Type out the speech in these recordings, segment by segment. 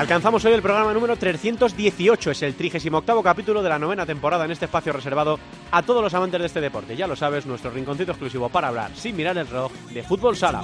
Alcanzamos hoy el programa número 318, es el 38 capítulo de la novena temporada en este espacio reservado a todos los amantes de este deporte. Ya lo sabes, nuestro rinconcito exclusivo para hablar, sin mirar el reloj, de fútbol sala.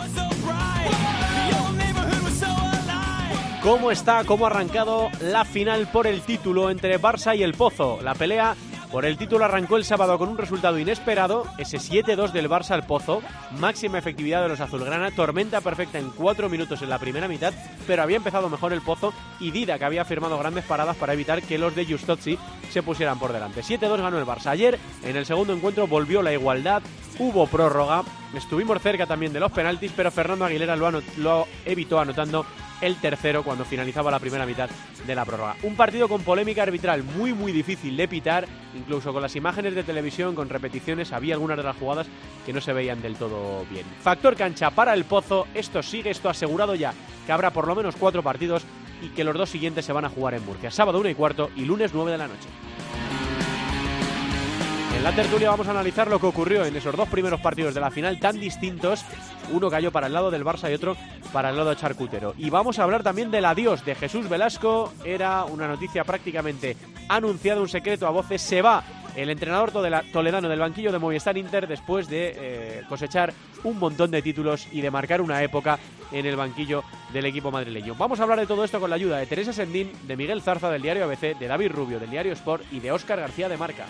¿Cómo está, cómo ha arrancado la final por el título entre Barça y el Pozo? La pelea por el título arrancó el sábado con un resultado inesperado, ese 7-2 del Barça al Pozo, máxima efectividad de los azulgrana, tormenta perfecta en 4 minutos en la primera mitad, pero había empezado mejor el Pozo y Dida, que había firmado grandes paradas para evitar que los de Justozzi se pusieran por delante. 7-2 ganó el Barça. Ayer, en el segundo encuentro, volvió la igualdad, hubo prórroga, estuvimos cerca también de los penaltis, pero Fernando Aguilera lo, lo evitó anotando el tercero cuando finalizaba la primera mitad de la prórroga. Un partido con polémica arbitral muy muy difícil de pitar, incluso con las imágenes de televisión, con repeticiones, había algunas de las jugadas que no se veían del todo bien. Factor cancha para el Pozo, esto sigue, esto asegurado ya, que habrá por lo menos cuatro partidos y que los dos siguientes se van a jugar en Murcia, sábado 1 y cuarto y lunes 9 de la noche. La tertulia vamos a analizar lo que ocurrió en esos dos primeros partidos de la final tan distintos. Uno cayó para el lado del Barça y otro para el lado Charcutero. Y vamos a hablar también del adiós de Jesús Velasco. Era una noticia prácticamente anunciada, un secreto a voces. Se va el entrenador toledano del banquillo de Movistar Inter después de eh, cosechar un montón de títulos y de marcar una época en el banquillo del equipo madrileño. Vamos a hablar de todo esto con la ayuda de Teresa Sendín, de Miguel Zarza del diario ABC, de David Rubio del diario Sport y de Óscar García de Marca.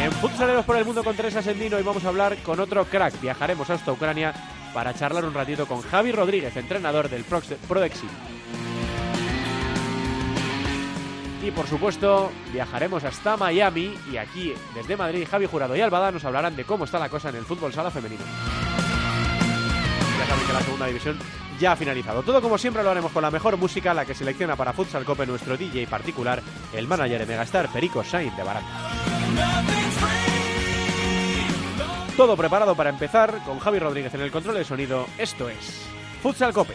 En Futsaleros por el Mundo con Teresa Sendino hoy vamos a hablar con otro crack. Viajaremos hasta Ucrania para charlar un ratito con Javi Rodríguez, entrenador del Prodexim. Y por supuesto, viajaremos hasta Miami y aquí, desde Madrid, Javi Jurado y Albada nos hablarán de cómo está la cosa en el fútbol sala femenino. Ya saben que la segunda división ya ha finalizado. Todo como siempre lo haremos con la mejor música, la que selecciona para Futsal Cope nuestro DJ particular, el manager de Megastar, Perico Sainz de Baranda. Todo preparado para empezar con Javi Rodríguez en el control de sonido. Esto es Futsal Cope.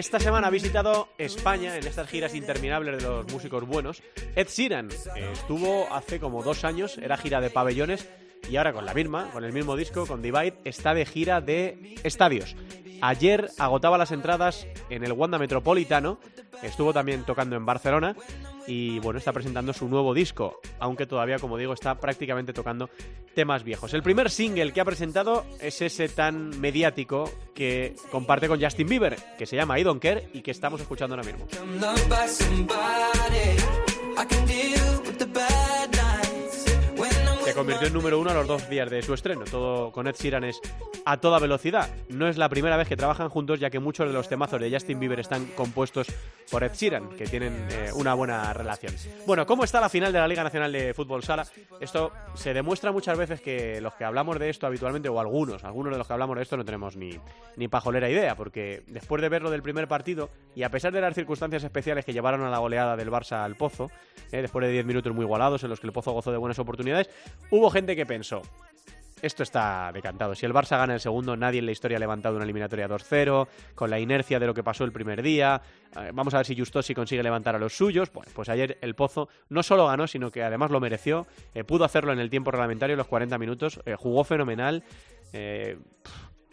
Esta semana ha visitado España en estas giras interminables de los músicos buenos. Ed Sheeran eh, estuvo hace como dos años, era gira de pabellones y ahora con la misma, con el mismo disco, con Divide, está de gira de estadios. Ayer agotaba las entradas en el Wanda Metropolitano, estuvo también tocando en Barcelona y bueno, está presentando su nuevo disco, aunque todavía, como digo, está prácticamente tocando temas viejos. El primer single que ha presentado es ese tan mediático que comparte con Justin Bieber, que se llama I Don't Care y que estamos escuchando ahora mismo. Convirtió en número uno a los dos días de su estreno. Todo con Ed Sheeran es a toda velocidad. No es la primera vez que trabajan juntos, ya que muchos de los temazos de Justin Bieber están compuestos por Ed Sheeran, que tienen eh, una buena relación. Bueno, ¿cómo está la final de la Liga Nacional de Fútbol Sala? Esto se demuestra muchas veces que los que hablamos de esto habitualmente, o algunos, algunos de los que hablamos de esto no tenemos ni, ni pajolera idea, porque después de verlo del primer partido, y a pesar de las circunstancias especiales que llevaron a la goleada del Barça al Pozo, eh, después de 10 minutos muy igualados en los que el Pozo gozó de buenas oportunidades, hubo gente que pensó, esto está decantado. Si el Barça gana el segundo, nadie en la historia ha levantado una eliminatoria 2-0, con la inercia de lo que pasó el primer día. Eh, vamos a ver si Justosi consigue levantar a los suyos. Bueno, pues ayer el Pozo no solo ganó, sino que además lo mereció. Eh, pudo hacerlo en el tiempo reglamentario, los 40 minutos. eh, jugó fenomenal. Eh,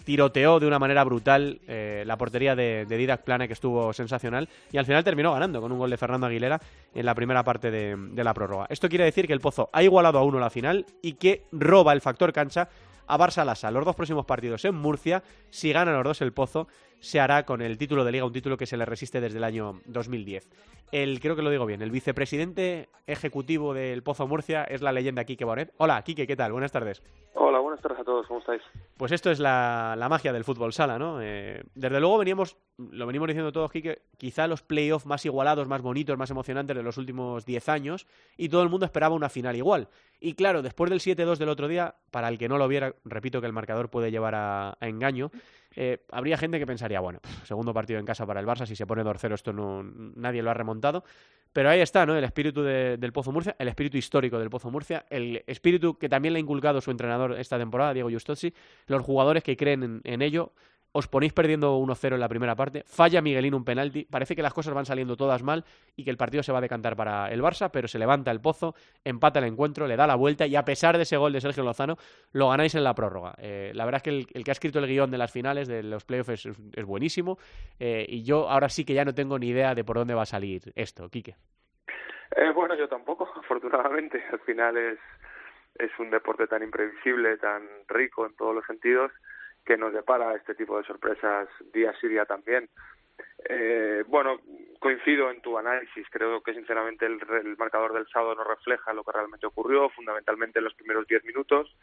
tiroteó de una manera brutal eh, la portería de, de Didac Plana, que estuvo sensacional, y al final terminó ganando con un gol de Fernando Aguilera en la primera parte de, la prórroga. Esto quiere decir que el Pozo ha igualado a uno la final y que roba el factor cancha a Barça Lasa. Los dos próximos partidos en Murcia, si ganan los dos el Pozo, se hará con el título de liga, un título que se le resiste desde el año 2010. El, creo que lo digo bien, el vicepresidente ejecutivo del Pozo Murcia es la leyenda Quique Bonet. Hola, Quique, ¿qué tal? Buenas tardes. Hola, buenas tardes a todos, ¿cómo estáis? Pues esto es la, la magia del fútbol sala, ¿no? Eh, desde luego veníamos, lo venimos diciendo todos, Quique, quizá los playoffs más igualados, más bonitos, más emocionantes de los últimos 10 años, y todo el mundo esperaba una final igual. Y claro, después del 7-2 del otro día, para el que no lo viera, repito que el marcador puede llevar a, a engaño, eh, habría gente que pensaría, bueno, segundo partido en casa para el Barça, si se pone 2-0 esto no, nadie lo ha remontado. Pero ahí está, ¿no? El espíritu de, del Pozo Murcia, el espíritu histórico del Pozo Murcia, el espíritu que también le ha inculcado su entrenador esta temporada, Diego Justozzi, los jugadores que creen en, en ello. Os ponéis perdiendo 1-0 en la primera parte, falla Miguelín un penalti, parece que las cosas van saliendo todas mal y que el partido se va a decantar para el Barça, pero se levanta el Pozo, empata el encuentro, le da la vuelta y a pesar de ese gol de Sergio Lozano, lo ganáis en la prórroga. Eh, la verdad es que el, que ha escrito el guion de las finales, de los playoffs, es, es buenísimo eh, y yo ahora sí que ya no tengo ni idea de por dónde va a salir esto, Quique. Eh, bueno, yo tampoco, afortunadamente. Al final es, es un deporte tan imprevisible, tan rico en todos los sentidos, que nos depara este tipo de sorpresas día sí día también. Eh, bueno, coincido en tu análisis. Creo que sinceramente el, el, marcador del sábado no refleja lo que realmente ocurrió, fundamentalmente en los primeros diez minutos.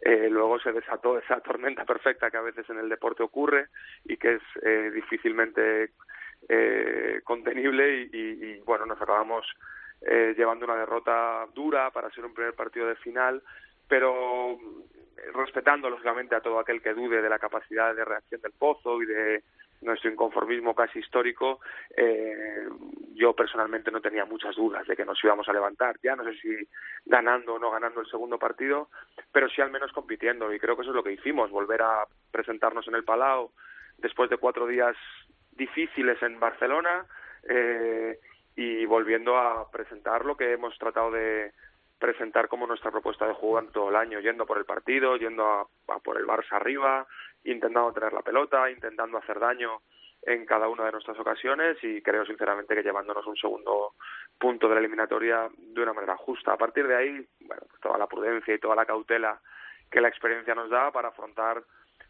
Eh, luego se desató esa tormenta perfecta que a veces en el deporte ocurre y que es eh, difícilmente eh, contenible y, y, y, bueno, nos acabamos eh, llevando una derrota dura para ser un primer partido de final, pero respetando lógicamente a todo aquel que dude de la capacidad de reacción del Pozo y de nuestro inconformismo casi histórico, eh, yo personalmente no tenía muchas dudas de que nos íbamos a levantar. Ya no sé si ganando o no ganando el segundo partido, pero sí al menos compitiendo. Y creo que eso es lo que hicimos, volver a presentarnos en el Palau después de cuatro días difíciles en Barcelona eh, y volviendo a presentar lo que hemos tratado de presentar como nuestra propuesta de juego todo el año, yendo por el partido, yendo a, a por el Barça arriba, intentando tener la pelota, intentando hacer daño en cada una de nuestras ocasiones y creo sinceramente que llevándonos un segundo punto de la eliminatoria de una manera justa. A partir de ahí, bueno, pues toda la prudencia y toda la cautela que la experiencia nos da para afrontar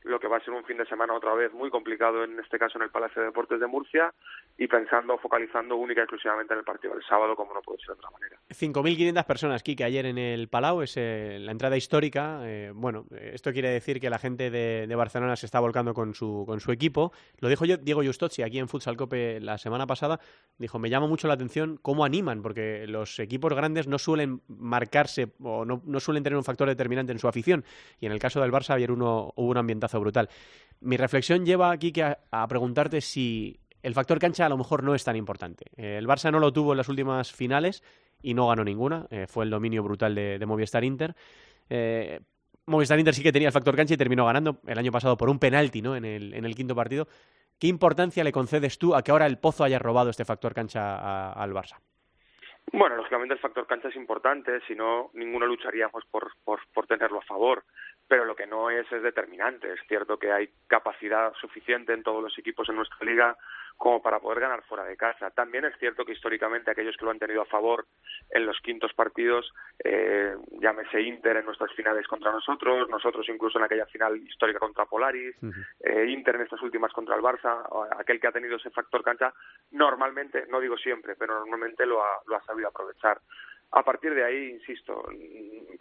lo que va a ser un fin de semana otra vez muy complicado, en este caso en el Palacio de Deportes de Murcia, y pensando, focalizando única y exclusivamente en el partido del sábado, como no puede ser de otra manera. 5.500 personas, Kike, ayer en el Palau, es eh, la entrada histórica. Eh, bueno, esto quiere decir que la gente de, de, Barcelona se está volcando con su, con su equipo. Lo dijo yo, Diego Justozzi aquí en Futsal Cope la semana pasada. Dijo, me llama mucho la atención cómo animan, porque los equipos grandes no suelen marcarse o no, no suelen tener un factor determinante en su afición. Y en el caso del Barça, ayer uno, hubo un brutal. Mi reflexión lleva aquí que a, preguntarte si el factor cancha a lo mejor no es tan importante. Eh, el Barça no lo tuvo en las últimas finales y no ganó ninguna. Eh, fue el dominio brutal de, Movistar Inter. Eh, Movistar Inter sí que tenía el factor cancha y terminó ganando el año pasado por un penalti ¿no? en, el, en el quinto partido. ¿Qué importancia le concedes tú a que ahora el Pozo haya robado este factor cancha al Barça? Bueno, lógicamente el factor cancha es importante, si no, ninguno lucharíamos por, por, por tenerlo a favor pero lo que no es es determinante. Es cierto que hay capacidad suficiente en todos los equipos en nuestra liga como para poder ganar fuera de casa. También es cierto que históricamente aquellos que lo han tenido a favor en los quintos partidos, eh, llámese Inter en nuestras finales contra nosotros, nosotros incluso en aquella final histórica contra Polaris, uh -huh. eh, Inter en estas últimas contra el Barça, aquel que ha tenido ese factor cancha, normalmente, no digo siempre, pero normalmente lo ha, lo ha sabido aprovechar. A partir de ahí, insisto,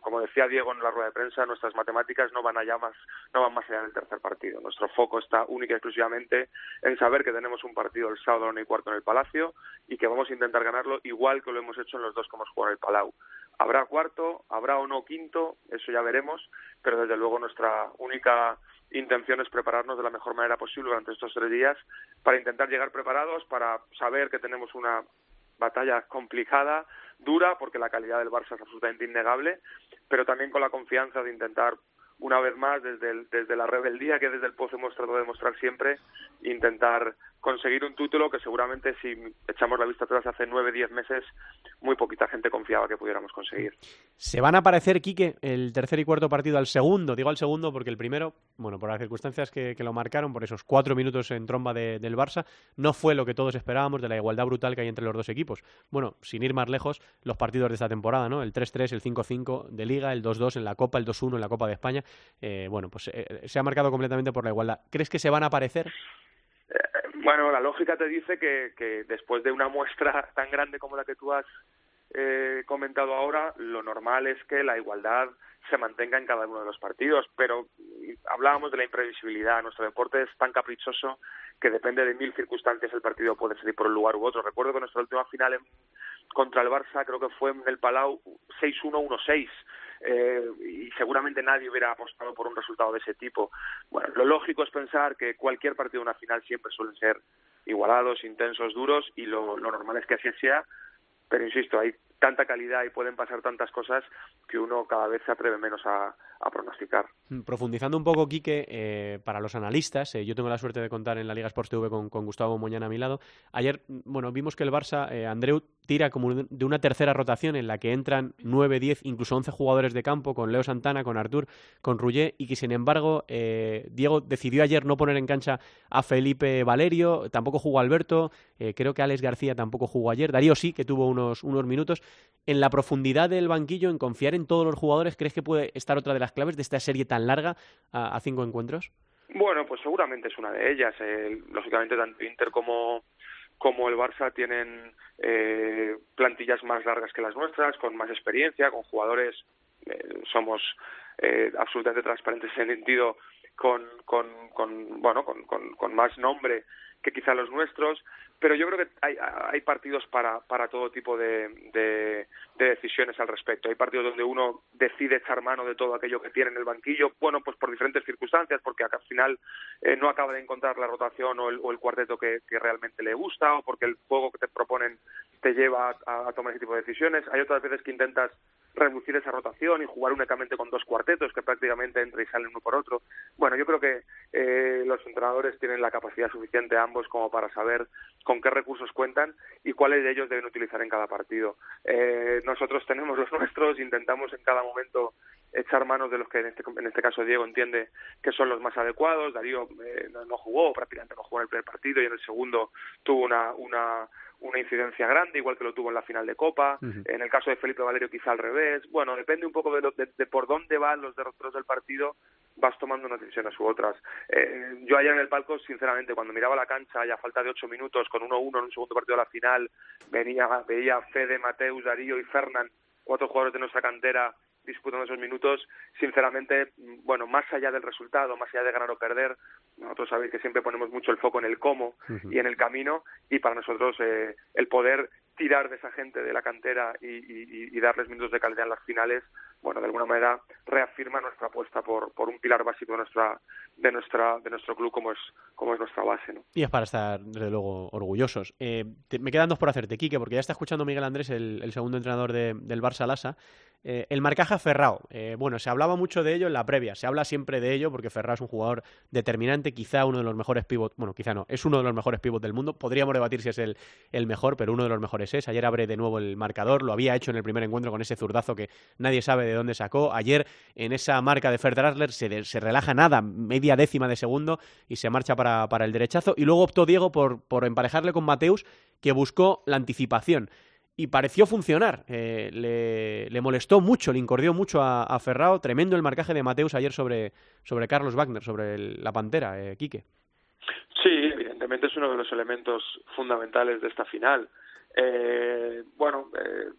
como decía Diego en la rueda de prensa, nuestras matemáticas no van allá más, no van más allá del tercer partido. Nuestro foco está única y exclusivamente en saber que tenemos un partido el sábado la y cuarto en el Palacio y que vamos a intentar ganarlo igual que lo hemos hecho en los dos que hemos jugado en el Palau. Habrá cuarto, habrá o no quinto, eso ya veremos, pero desde luego nuestra única intención es prepararnos de la mejor manera posible durante estos tres días para intentar llegar preparados, para saber que tenemos una batalla complicada, dura, porque la calidad del Barça es absolutamente innegable, pero también con la confianza de intentar una vez más desde, el, desde la rebeldía que desde el Pozo hemos tratado de demostrar siempre, intentar conseguir un título que seguramente si echamos la vista atrás hace nueve, diez meses, muy poquita gente confiaba que pudiéramos conseguir. ¿Se van a parecer, Quique, el tercer y cuarto partido al segundo? Digo al segundo porque el primero, bueno, por las circunstancias que, lo marcaron, por esos cuatro minutos en tromba del Barça, no fue lo que todos esperábamos de la igualdad brutal que hay entre los dos equipos. Bueno, sin ir más lejos, los partidos de esta temporada, ¿no? El 3-3, el 5-5 de Liga, el 2-2 en la Copa, el 2-1 en la Copa de España. Eh, bueno, pues eh, se ha marcado completamente por la igualdad. ¿Crees que se van a parecer? Bueno, la lógica te dice que, que después de una muestra tan grande como la que tú has eh, comentado ahora, lo normal es que la igualdad se mantenga en cada uno de los partidos, pero hablábamos de la imprevisibilidad. Nuestro deporte es tan caprichoso que depende de mil circunstancias el partido puede salir por un lugar u otro. Recuerdo que nuestra última final contra el Barça creo que fue en el Palau 6-1-1-6 eh, y seguramente nadie hubiera apostado por un resultado de ese tipo. Bueno, lo lógico es pensar que cualquier partido de una final siempre suelen ser igualados, intensos, duros y lo, lo normal es que así sea, pero insisto, hay tanta calidad y pueden pasar tantas cosas que uno cada vez se atreve menos a, pronosticar. Mm, profundizando un poco, Quique, eh, para los analistas, eh, yo tengo la suerte de contar en la Liga Sports TV con, Gustavo Moñana a mi lado. Ayer, mm, bueno, vimos que el Barça, eh, Andreu, tira como de una tercera rotación en la que entran 9, 10, incluso 11 jugadores de campo, con Leo Santana, con Artur, con Rugger, y que sin embargo, Diego decidió ayer no poner en cancha a Felipe Valerio, tampoco jugó Alberto, creo que Alex García tampoco jugó ayer, Darío sí, que tuvo unos, unos minutos en la profundidad del banquillo, en confiar en todos los jugadores, ¿crees que puede estar otra de las claves de esta serie tan larga a, cinco encuentros? Bueno, pues seguramente es una de ellas. Eh, lógicamente, tanto Inter como, como el Barça tienen eh, plantillas más largas que las nuestras, con más experiencia, con jugadores, eh, somos absolutamente transparentes en ese sentido, con, con bueno, con, con, más nombre que quizá los nuestros pero yo creo que hay, hay partidos para, para todo tipo de, de, decisiones al respecto. Hay partidos donde uno decide echar mano de todo aquello que tiene en el banquillo, bueno, pues por diferentes circunstancias, porque al final eh, no acaba de encontrar la rotación o el, o el cuarteto que, que, realmente le gusta, o porque el juego que te proponen te lleva a, a tomar ese tipo de decisiones. Hay otras veces que intentas reducir esa rotación y jugar únicamente con dos cuartetos que prácticamente entran y salen uno por otro. Bueno, yo creo que eh, los entrenadores tienen la capacidad suficiente ambos como para saber con qué recursos cuentan y cuáles de ellos deben utilizar en cada partido. Eh, nosotros tenemos los nuestros, intentamos en cada momento echar manos de los que en este, en este caso Diego entiende que son los más adecuados. Darío eh, no, no, jugó, prácticamente no jugó en el primer partido y en el segundo tuvo una, una una incidencia grande, igual que lo tuvo en la final de Copa. En el caso de Felipe Valerio quizá al revés. Bueno, depende un poco de, de, por dónde van los derroteros del partido, vas tomando unas decisiones u otras. Eh, yo ayer en el palco, sinceramente, cuando miraba la cancha ya a falta de ocho minutos, con 1-1 en un segundo partido de la final, venía, veía Fede, Mateus, Darío y Fernán, cuatro jugadores de nuestra cantera disputando esos minutos, sinceramente, bueno, más allá del resultado, más allá de ganar o perder, nosotros sabéis que siempre ponemos mucho el foco en el cómo y en el camino, y para nosotros eh, el poder tirar de esa gente de la cantera y, darles minutos de calidad en las finales, bueno, de alguna manera reafirma nuestra apuesta por, por un pilar básico de nuestra de nuestra de nuestro club como es como es nuestra base, ¿no? Y es para estar desde luego orgullosos. Eh, me quedan dos por hacerte, Quique, porque ya está escuchando Miguel Andrés, el, segundo entrenador del Barça Lasa, eh, el marcaje a Ferrao. Eh, bueno, se hablaba mucho de ello en la previa, se habla siempre de ello porque Ferrao es un jugador determinante, quizá uno de los mejores pivots, bueno, quizá no, es uno de los mejores pivots del mundo. Podríamos debatir si es el, el mejor, pero uno de los mejores es. Ayer abre de nuevo el marcador, lo había hecho en el primer encuentro con ese zurdazo que nadie sabe de dónde sacó. Ayer en esa marca de Ferdrasler se, se relaja nada, media décima de segundo y se marcha para, el derechazo. Y luego optó Diego por, emparejarle con Mateus, que buscó la anticipación y pareció funcionar. Eh, le, molestó mucho, le incordió mucho a, Ferrao. Tremendo el marcaje de Mateus ayer sobre, sobre Carlos Wagner, sobre la Pantera, eh, Quique. Sí, evidentemente es uno de los elementos fundamentales de esta final. Eh, bueno, eh,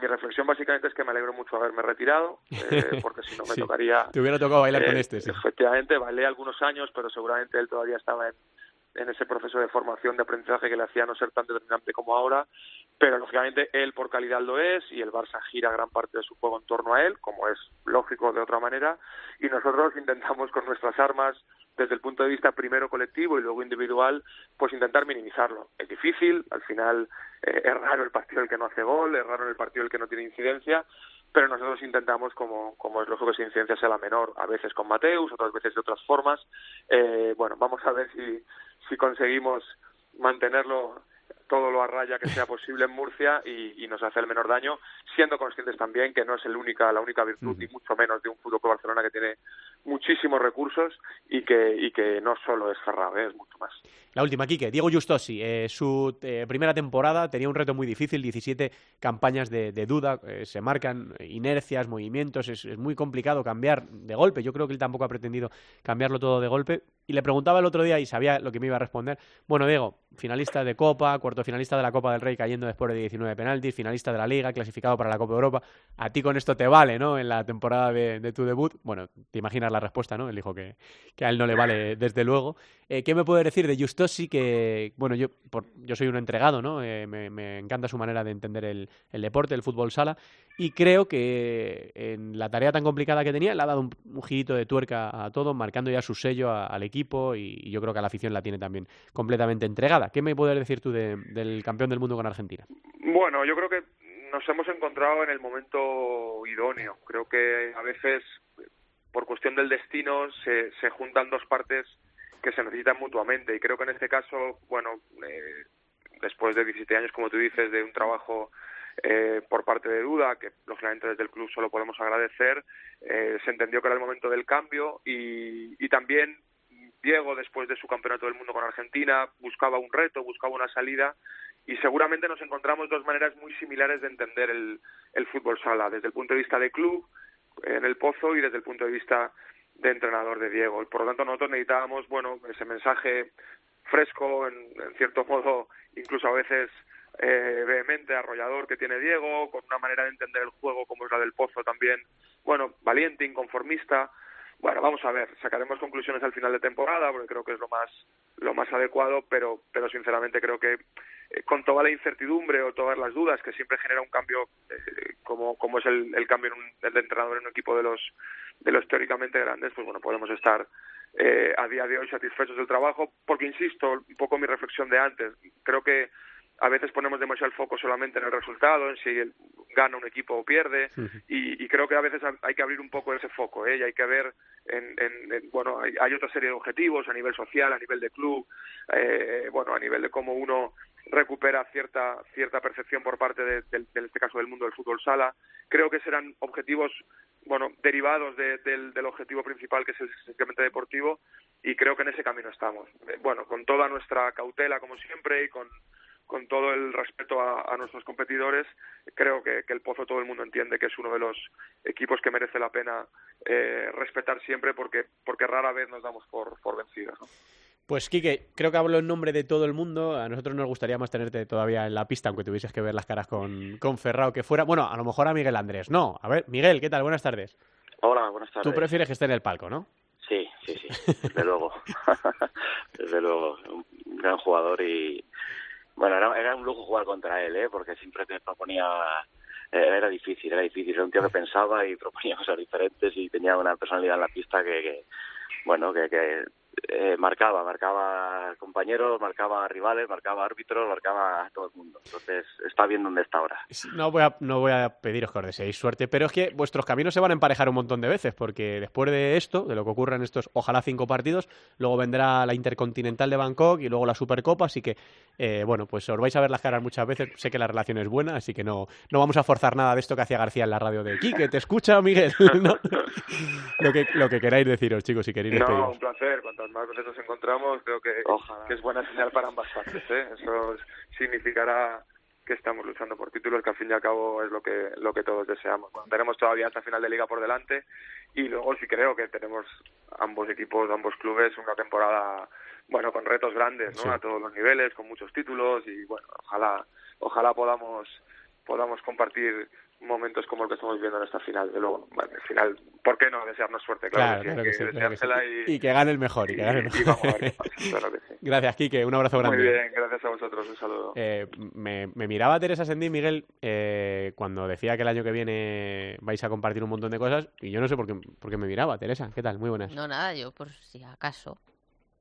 mi reflexión básicamente es que me alegro mucho haberme retirado, porque si no me tocaría... Te hubiera tocado bailar con este, sí. Efectivamente, bailé algunos años, pero seguramente él todavía estaba en, en ese proceso de formación, de aprendizaje que le hacía no ser tan determinante como ahora, pero lógicamente él por calidad lo es y el Barça gira gran parte de su juego en torno a él, como es lógico de otra manera, y nosotros intentamos con nuestras armas, desde el punto de vista primero colectivo y luego individual, pues intentar minimizarlo. Es difícil, al final eh, es raro el partido el que no hace gol, es raro el partido el que no tiene incidencia, pero nosotros intentamos, como, como es lógico que esa incidencia sea la menor, a veces con Mateus, otras veces de otras formas. Eh, bueno, vamos a ver si, si conseguimos mantenerlo todo lo a raya que sea posible en Murcia y, nos hace el menor daño, siendo conscientes también que no es el única, la única virtud, ni mucho menos de un Fútbol Barcelona que tiene muchísimos recursos y que, y que no solo es Ferrao, ¿eh? es mucho más. La última, Quique. Diego Justosi, eh, su eh, primera temporada tenía un reto muy difícil, 17 campañas de, duda, se marcan inercias, movimientos, es, es, muy complicado cambiar de golpe. Yo creo que él tampoco ha pretendido cambiarlo todo de golpe. Y le preguntaba el otro día y sabía lo que me iba a responder. Bueno, Diego, finalista de Copa, cuarto finalista de la Copa del Rey cayendo después de 19 penaltis, finalista de la Liga, clasificado para la Copa de Europa. A ti con esto te vale, ¿no? En la temporada de, tu debut. Bueno, te imaginas la respuesta, ¿no? Él dijo que, que a él no le vale, desde luego. Eh, ¿Qué me puede decir de Justosi? Que, bueno, yo, por, yo soy un entregado, ¿no? Eh, me, encanta su manera de entender el, el, deporte, el fútbol sala. Y creo que en la tarea tan complicada que tenía, le ha dado un, un girito de tuerca a todo, marcando ya su sello al equipo y, yo creo que a la afición la tiene también completamente entregada. ¿Qué me puedes decir tú del campeón del mundo con Argentina? Bueno, yo creo que nos hemos encontrado en el momento idóneo. Creo que a veces, por cuestión del destino, se, se juntan dos partes que se necesitan mutuamente y creo que en este caso, bueno, eh, después de 17 años, como tú dices, de un trabajo eh, por parte de Duda, que lógicamente desde el club solo podemos agradecer, eh, se entendió que era el momento del cambio y, y también Diego, después de su campeonato del mundo con Argentina, buscaba un reto, buscaba una salida y seguramente nos encontramos dos maneras muy similares de entender el, fútbol sala, desde el punto de vista de club, en el pozo y desde el punto de vista de entrenador de Diego. Por lo tanto, nosotros necesitábamos, bueno, ese mensaje fresco, en, cierto modo, incluso a veces eh, vehemente, arrollador que tiene Diego, con una manera de entender el juego como es la del Pozo también, bueno, valiente, inconformista, bueno, vamos a ver, sacaremos conclusiones al final de temporada porque creo que es lo más lo más adecuado, pero pero sinceramente creo que eh, con toda la incertidumbre o todas las dudas que siempre genera un cambio eh, como como es el, el cambio en un, de entrenador en un equipo de los de los teóricamente grandes, pues bueno, podemos estar eh, a día de hoy satisfechos del trabajo, porque insisto, un poco mi reflexión de antes, creo que a veces ponemos demasiado el foco solamente en el resultado, en si gana un equipo o pierde, y, creo que a veces hay que abrir un poco ese foco, ¿eh? y hay que ver, en, en, bueno, hay, otra serie de objetivos a nivel social, a nivel de club, eh, bueno, a nivel de cómo uno recupera cierta cierta percepción por parte de, en este caso del mundo del fútbol sala. Creo que serán objetivos bueno derivados del, del objetivo principal que es el simplemente deportivo y creo que en ese camino estamos. Eh, bueno, con toda nuestra cautela como siempre y con con todo el respeto a, nuestros competidores, creo que, el Pozo todo el mundo entiende que es uno de los equipos que merece la pena eh, respetar siempre porque, porque rara vez nos damos por, por vencidos. Pues Quique, creo que hablo en nombre de todo el mundo. A nosotros nos gustaría más tenerte todavía en la pista, aunque tuvieses que ver las caras con, con Ferrao, que fuera. Bueno, a lo mejor a Miguel Andrés. No, a ver, Miguel, ¿qué tal? Buenas tardes. Hola, buenas tardes. Tú prefieres que esté en el palco, ¿no? Sí, sí, sí, desde luego. desde luego, un gran jugador y, bueno, era, era un lujo jugar contra él, ¿eh? porque siempre te proponía eh, era difícil, era difícil. Era un tío que pensaba y proponía cosas diferentes y tenía una personalidad en la pista que, que bueno, que, que eh, marcaba, marcaba compañeros, marcaba rivales, marcaba árbitros, marcaba a todo el mundo. Entonces está bien donde está ahora. No voy a, no voy a pediros que os deseéis suerte, pero es que vuestros caminos se van a emparejar un montón de veces, porque después de esto, de lo que ocurra en estos, ojalá cinco partidos, luego vendrá la Intercontinental de Bangkok y luego la Supercopa, así que, eh, bueno, pues os vais a ver las caras muchas veces. Sé que la relación es buena, así que no, no vamos a forzar nada de esto que hacía García en la radio de que te escucha, Miguel. lo, que, lo que queráis deciros, chicos, si queréis No, un placer más veces nos encontramos, creo que, que es buena señal para ambas partes. ¿eh? Eso significará que estamos luchando por títulos, que al fin y al cabo es lo que lo que todos deseamos. tenemos todavía esta final de liga por delante y luego sí creo que tenemos ambos equipos, ambos clubes una temporada bueno con retos grandes, ¿no? A todos los niveles, con muchos títulos y bueno, ojalá ojalá podamos podamos compartir momentos como el que estamos viendo en esta final. De luego, bueno, al final, ¿por qué no desearnos suerte? Claro, que, sí, y, que gane el mejor. Y, que gane el mejor. Gracias, Quique. Un abrazo grande. Muy bien, gracias a vosotros. Un saludo. Eh, me, me, miraba Teresa Sendí, Miguel, eh, cuando decía que el año que viene vais a compartir un montón de cosas, y yo no sé por qué, por qué me miraba. Teresa, ¿qué tal? Muy buenas. No, nada, yo por si acaso.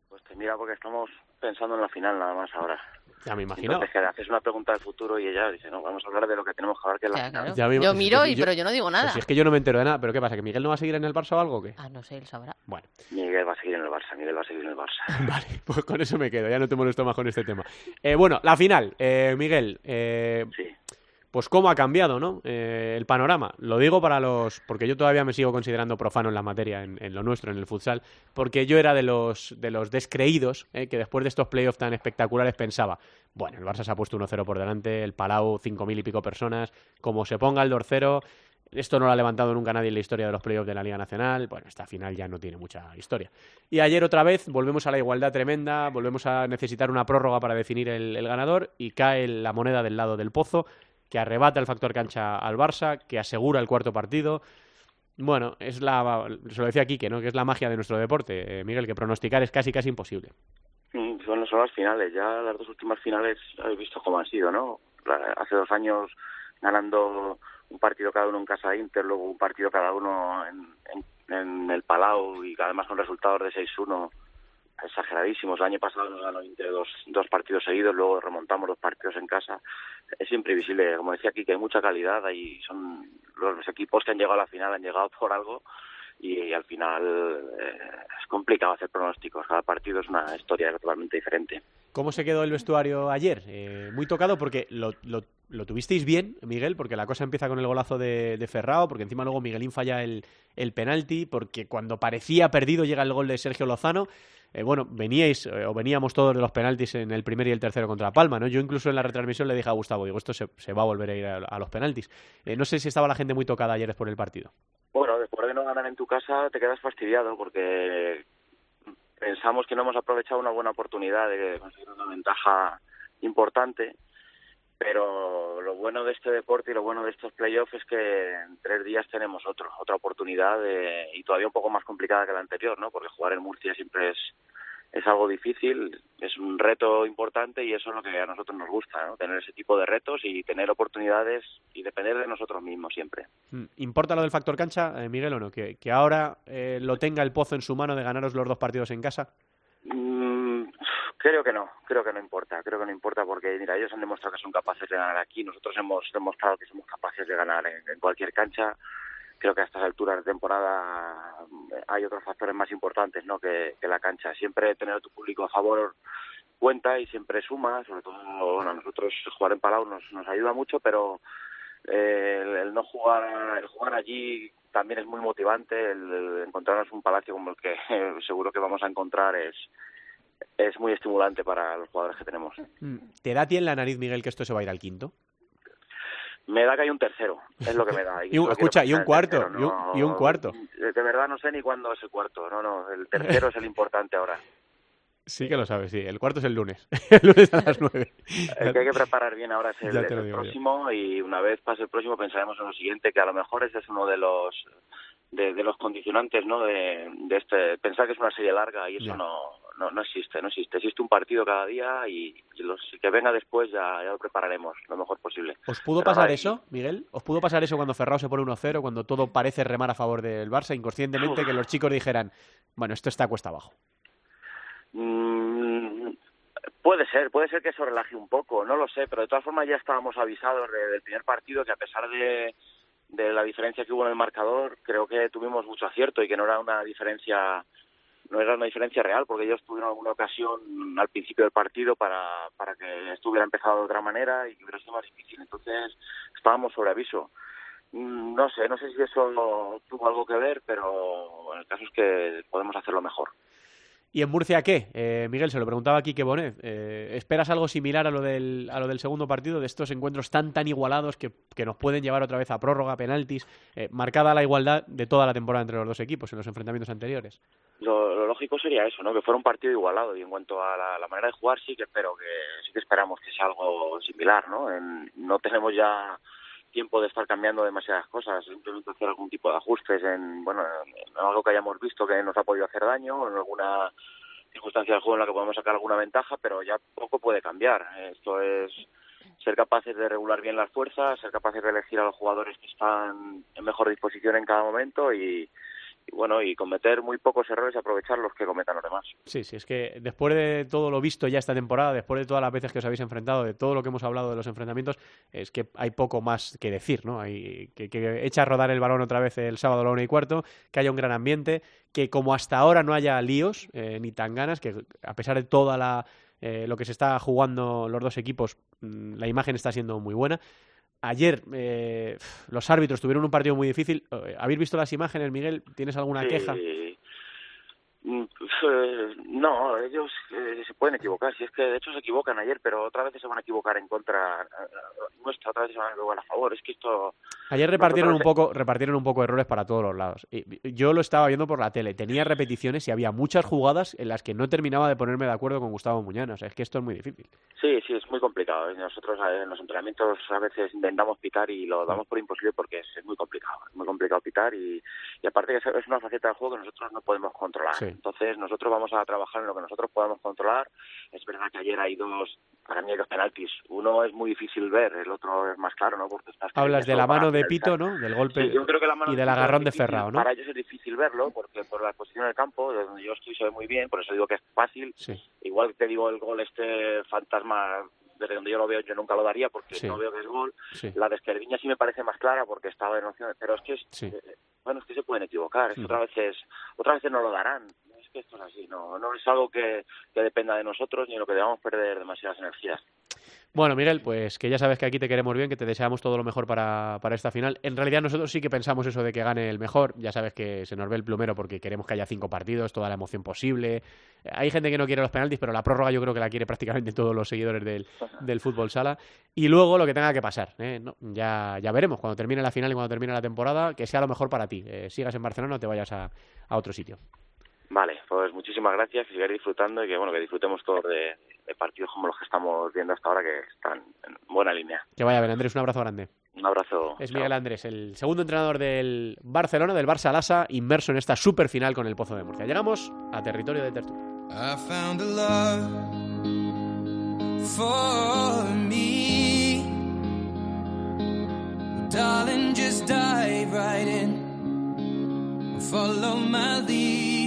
Pues te mira porque estamos pensando en la final nada más ahora. Ya me imagino. Entonces, que le haces una pregunta del futuro y ella dice, no, vamos a hablar de lo que tenemos que hablar, que es la Ya, final. claro. Ya me- Yo miro, y, yo- pero yo no digo nada. Pues si es que yo no me entero de nada, pero ¿qué pasa? ¿Que Miguel no va a seguir en el Barça o algo o qué? Ah, no sé, él sabrá. Bueno, Miguel va a seguir en el Barça, Miguel va a seguir en el Barça. vale, pues con eso me quedo, ya no te molesto más con este tema. Eh, bueno, la final, eh, Miguel, eh, Sí. Pues cómo ha cambiado, ¿no? Eh, el panorama. Lo digo para los, porque yo todavía me sigo considerando profano en la materia, en, lo nuestro, en el futsal, porque yo era de los, de los descreídos eh, que después de estos playoffs tan espectaculares pensaba, bueno, el Barça se ha puesto 1-0 por delante, el Palau 5.000 y pico personas, como se ponga el 2-0, esto no lo ha levantado nunca nadie en la historia de los playoffs de la Liga Nacional. Bueno, esta final ya no tiene mucha historia. Y ayer otra vez volvemos a la igualdad tremenda, volvemos a necesitar una prórroga para definir el ganador y cae la moneda del lado del pozo, que arrebata el factor cancha al Barça, que asegura el cuarto partido. Bueno, es la, se lo decía Quique, ¿no? Que es la magia de nuestro deporte, eh, Miguel, que pronosticar es casi casi imposible. Mm, Bueno, son las finales, ya las dos últimas finales habéis visto cómo han sido, ¿no? Hace dos años ganando un partido cada uno en casa de Inter, luego un partido cada uno en, en, en el Palau y además con resultados de 6-1 exageradísimos. El año pasado nos ganó Inter dos, dos partidos seguidos, luego remontamos los partidos en casa. Es imprevisible, como decía aquí, que hay mucha calidad, ahí son los equipos que han llegado a la final han llegado por algo y, al final eh, es complicado hacer pronósticos. Cada partido es una historia totalmente diferente. ¿Cómo se quedó el vestuario ayer? Eh, muy tocado porque lo, lo, lo tuvisteis bien, Miguel, porque la cosa empieza con el golazo de, de Ferrao, porque encima luego Miguelín falla el, el penalti, porque cuando parecía perdido llega el gol de Sergio Lozano. Eh, bueno, veníais eh, o veníamos todos de los penaltis en el primer y el tercero contra Palma, ¿no? Yo incluso en la retransmisión le dije a Gustavo, digo, esto se, va a volver a ir a, a los penaltis. Eh, no sé si estaba la gente muy tocada ayer por el partido. Bueno, después de no ganar en tu casa te quedas fastidiado porque pensamos que no hemos aprovechado una buena oportunidad de conseguir una ventaja importante, pero lo bueno de este deporte y lo bueno de estos playoffs es que en tres días tenemos otro, otra oportunidad de- y todavía un poco más complicada que la anterior, ¿no? Porque jugar en Murcia siempre es es algo difícil, es un reto importante y eso es lo que a nosotros nos gusta, ¿no? Tener ese tipo de retos y tener oportunidades y depender de nosotros mismos siempre. Mm, ¿Importa lo del factor cancha, eh, Miguel, o no? Que, que ahora eh, lo tenga el pozo en su mano de ganaros los dos partidos en casa. Mm, creo que no, creo que no importa, creo que no importa porque mira, ellos han demostrado que son capaces de ganar aquí, nosotros hemos demostrado que somos capaces de ganar en, en cualquier cancha. Creo que a estas alturas de temporada eh, hay otros factores más importantes, ¿no? Que, la cancha. Siempre tener a tu público a favor cuenta y siempre suma, sobre todo a nosotros jugar en Palau nos, nos ayuda mucho, pero eh, el, no jugar, el jugar allí también es muy motivante, el encontrarnos un palacio como el que seguro que vamos a encontrar es es muy estimulante para los jugadores que tenemos. Mm, ¿Te da a ti en la nariz, Miguel, que esto se va a ir al quinto? Me da que hay un tercero, es lo que me da. Y un- escucha, y un cuarto, tercero, y un- y un cuarto. De verdad no sé ni cuándo es el cuarto, no, no, el tercero es el importante ahora. Sí que lo sabes, sí. El cuarto es el lunes. el lunes a las nueve. El que hay que preparar bien ahora es el, yo. próximo y una vez pase el próximo pensaremos en lo siguiente, que a lo mejor ese es uno de los de, de los condicionantes, ¿no? De, de este pensar que es una serie larga y eso Ya. no, no no existe, no existe. Existe un partido cada día y, y los que venga después ya, ya lo prepararemos lo mejor posible. ¿Os pudo Pero pasar ahí- eso, Miguel? ¿Os pudo pasar eso cuando Ferrao se pone 1-0, cuando todo parece remar a favor del Barça, inconscientemente que los chicos dijeran, bueno, esto está cuesta abajo? Mm, puede ser, puede ser que eso relaje un poco, no lo sé, pero de todas formas ya estábamos avisados de- del primer partido que a pesar de, de la diferencia que hubo en el marcador, creo que tuvimos mucho acierto y que no era una diferencia no era una diferencia real porque ellos tuvieron alguna ocasión al principio del partido para, para que esto hubiera empezado de otra manera y hubiera sido más difícil. Entonces estábamos sobre aviso. Mm, No sé, no sé si eso tuvo algo que ver, pero el caso es que podemos hacerlo mejor. ¿Y en Murcia qué? Eh, Miguel, se lo preguntaba aquí que Bonet. Eh, ¿Esperas algo similar a lo, del, a lo del segundo partido, de estos encuentros tan tan igualados que, que nos pueden llevar otra vez a prórroga, penaltis, eh, marcada la igualdad de toda la temporada entre los dos equipos en los enfrentamientos anteriores? Lo, lógico sería eso, ¿no? Que fuera un partido igualado y en cuanto a la, manera de jugar sí que espero que sí que esperamos que sea algo similar, ¿no? No tenemos ya tiempo de estar cambiando demasiadas cosas, simplemente hacer algún tipo de ajustes en, bueno, en, en algo que hayamos visto que nos ha podido hacer daño en alguna circunstancia del juego en la que podemos sacar alguna ventaja, pero ya poco puede cambiar. Esto es ser capaces de regular bien las fuerzas, ser capaces de elegir a los jugadores que están en mejor disposición en cada momento y, bueno, y cometer muy pocos errores y aprovechar los que cometan los demás. Sí, sí, es que después de todo lo visto ya esta temporada, después de todas las veces que os habéis enfrentado, de todo lo que hemos hablado de los enfrentamientos, es que hay poco más que decir, ¿no? Hay que, que echa a rodar el balón otra vez el sábado a la una y cuarto, que haya un gran ambiente, que como hasta ahora no haya líos eh, ni tan ganas, que a pesar de toda la eh, lo que se está jugando los dos equipos, mm, la imagen está siendo muy buena. Ayer eh, los árbitros tuvieron un partido muy difícil. Eh, ¿Habéis visto las imágenes, Miguel? ¿Tienes alguna Sí. queja? Mm, eh, No, ellos eh, se pueden equivocar. Si es que de hecho se equivocan ayer, pero otra vez se van a equivocar en contra eh, nuestra, otra vez se van a equivocar a favor. Es que esto. Ayer repartieron un Nosotros- poco, repartieron un poco errores para todos los lados. Y yo lo estaba viendo por la tele. Tenía repeticiones y había muchas jugadas en las que no terminaba de ponerme de acuerdo con Gustavo Muñana. O sea, es que esto es muy difícil. Sí, sí, es muy complicado. Nosotros eh, en los entrenamientos a veces intentamos pitar y lo damos por imposible porque es, muy complicado. Es muy complicado pitar y, y aparte que es- es una faceta del juego que nosotros no podemos controlar. Sí. Entonces nosotros vamos a trabajar en lo que nosotros podemos controlar. Es verdad que ayer hay dos, para mí hay dos penaltis. Uno es muy difícil ver, el otro es más claro, ¿no? Porque estás Hablas de la mano de Pito, ¿no? Del golpe Sí, yo creo que la mano y de del agarrón de. Ferrao, ¿no? Para ellos es difícil verlo porque por la posición del campo, de donde yo estoy se ve muy bien, por eso digo que es fácil. Sí. Igual te digo el gol este fantasma desde donde yo lo veo yo nunca lo daría porque Sí. no veo que es gol. Sí. La de Esquerdiña sí me parece más clara porque estaba en opción, pero es que es, Sí. eh, bueno, es que se pueden equivocar, es que Mm. otras veces otras veces no lo darán. Que esto es así, no es algo que, dependa de nosotros ni lo que debamos perder demasiadas energías. Bueno, Miguel, pues que ya sabes que aquí te queremos bien, que te deseamos todo lo mejor para, para esta final. En realidad nosotros sí que pensamos eso de que gane el mejor. Ya sabes que se nos ve el plumero porque queremos que haya cinco partidos, toda la emoción posible. Hay gente que no quiere los penaltis, pero la prórroga yo creo que la quiere prácticamente todos los seguidores del, del fútbol sala. Y luego lo que tenga que pasar. ¿eh? No, ya, ya veremos cuando termine la final y cuando termine la temporada, que sea lo mejor para ti. Eh, sigas en Barcelona o te vayas a, a otro sitio. Vale, pues muchísimas gracias, que sigáis disfrutando y que bueno que disfrutemos todos de, de partidos como los que estamos viendo hasta ahora que están en buena línea. Que vaya bien, Andrés, un abrazo grande. Un abrazo. Es chao. Miguel Andrés, el segundo entrenador del Barcelona, del Barça Lasa, inmerso en esta super final con el Pozo de Murcia. Llegamos a territorio de tertulia. I found a love for me. Darling, just dive right in. Follow my lead.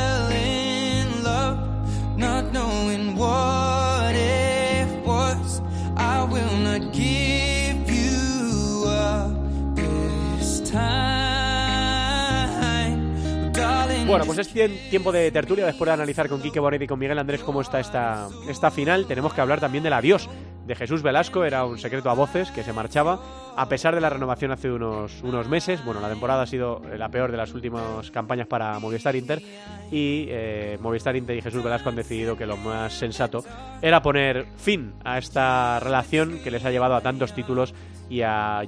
Bueno, pues es tiem- tiempo de tertulia después de analizar con Quique Bonet y con Miguel Andrés cómo está esta, esta final. Tenemos que hablar también del adiós de Jesús Velasco. Era un secreto a voces que se marchaba a pesar de la renovación hace unos, unos meses. Bueno, la temporada ha sido la peor de las últimas campañas para Movistar Inter y eh, Movistar Inter y Jesús Velasco han decidido que lo más sensato era poner fin a esta relación que les ha llevado a tantos títulos y a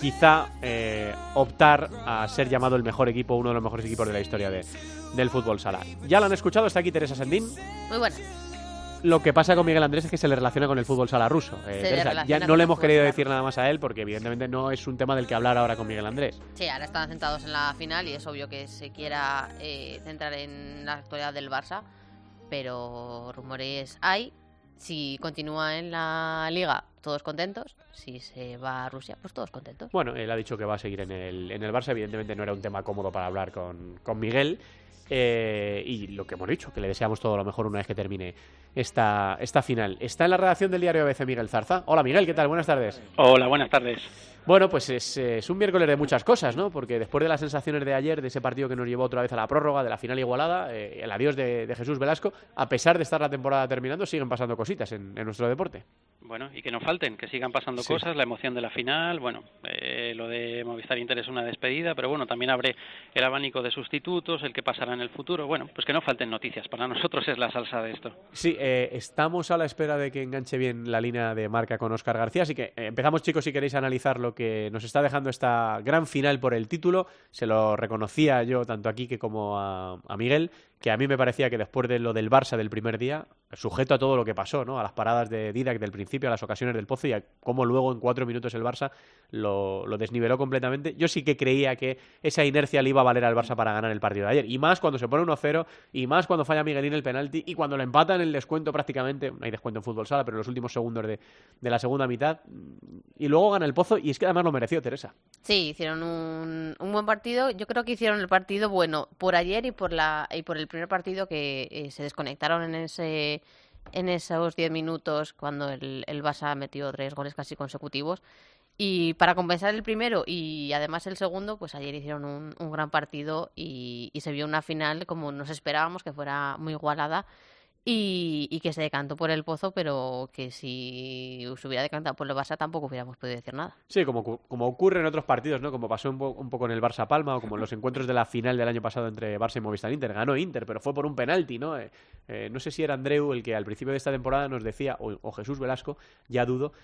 quizá eh, optar a ser llamado el mejor equipo, uno de los mejores equipos de la historia de- del fútbol sala. Ya lo han escuchado, está aquí Teresa Sendín. Muy buena. Lo que pasa con Miguel Andrés es que se le relaciona con el fútbol sala ruso. Eh, Teresa, ya no le hemos querido sala decir nada más a él porque evidentemente no es un tema del que hablar ahora con Miguel Andrés. Sí, ahora están centrados en la final y es obvio que se quiera eh, centrar en la actualidad del Barça, pero rumores hay. Si continúa en la liga, todos contentos. Si se va a Rusia, pues todos contentos. Bueno, él ha dicho que va a seguir en el, en el Barça. Evidentemente no era un tema cómodo para hablar con, con Miguel. Eh, y lo que hemos dicho, que le deseamos todo lo mejor una vez que termine esta, esta final. Está en la redacción del diario ABC Miguel Zarza. Hola Miguel, ¿qué tal? Buenas tardes. Hola, buenas tardes. Bueno, pues es, es un miércoles de muchas cosas, ¿no? Porque después de las sensaciones de ayer, de ese partido que nos llevó otra vez a la prórroga, de la final igualada, eh, el adiós de, de Jesús Velasco, a pesar de estar la temporada terminando, siguen pasando cositas en, en nuestro deporte. Bueno, y que no falten, que sigan pasando Sí. cosas, la emoción de la final, bueno, eh, lo de Movistar Inter es una despedida, pero bueno, también abre el abanico de sustitutos, el que pasará en el futuro, bueno, pues que no falten noticias, para nosotros es la salsa de esto. Sí, eh, estamos a la espera de que enganche bien la línea de marca con Oscar García, así que eh, empezamos chicos si queréis analizar lo que nos está dejando esta gran final por el título. Se lo reconocía yo tanto a Quique como a Miguel, que a mí me parecía que después de lo del Barça del primer día, sujeto a todo lo que pasó, ¿no? A las paradas de Didac del principio, a las ocasiones del Pozo y a cómo luego en cuatro minutos el Barça lo, lo, desniveló completamente. Yo sí que creía que esa inercia le iba a valer al Barça para ganar el partido de ayer. Y más cuando se pone 1-0, y más cuando falla Miguelín el penalti, y cuando lo empatan en el descuento prácticamente, no hay descuento en fútbol sala, pero en los últimos segundos de, de la segunda mitad. Y luego gana el Pozo, y es que además lo mereció, Teresa. Sí, hicieron un, un buen partido. Yo creo que hicieron el partido bueno por ayer y por, la, y por el primer partido que eh, se desconectaron en ese en esos 10 minutos cuando el, el Barça metió tres goles casi consecutivos. Y para compensar el primero y además el segundo, pues ayer hicieron un, un gran partido y, y, se vio una final como nos esperábamos, que fuera muy igualada y, y, que se decantó por el pozo, pero que si se hubiera decantado por el Barça tampoco hubiéramos podido decir nada. Sí, como, como ocurre en otros partidos, ¿no? Como pasó un, un poco en el Barça Palma o como en los encuentros de la final del año pasado entre Barça y Movistar Inter. Ganó Inter, pero fue por un penalti, ¿no? Eh, eh, no sé si era Andreu el que al principio de esta temporada nos decía, o Jesús Velasco, ya dudo,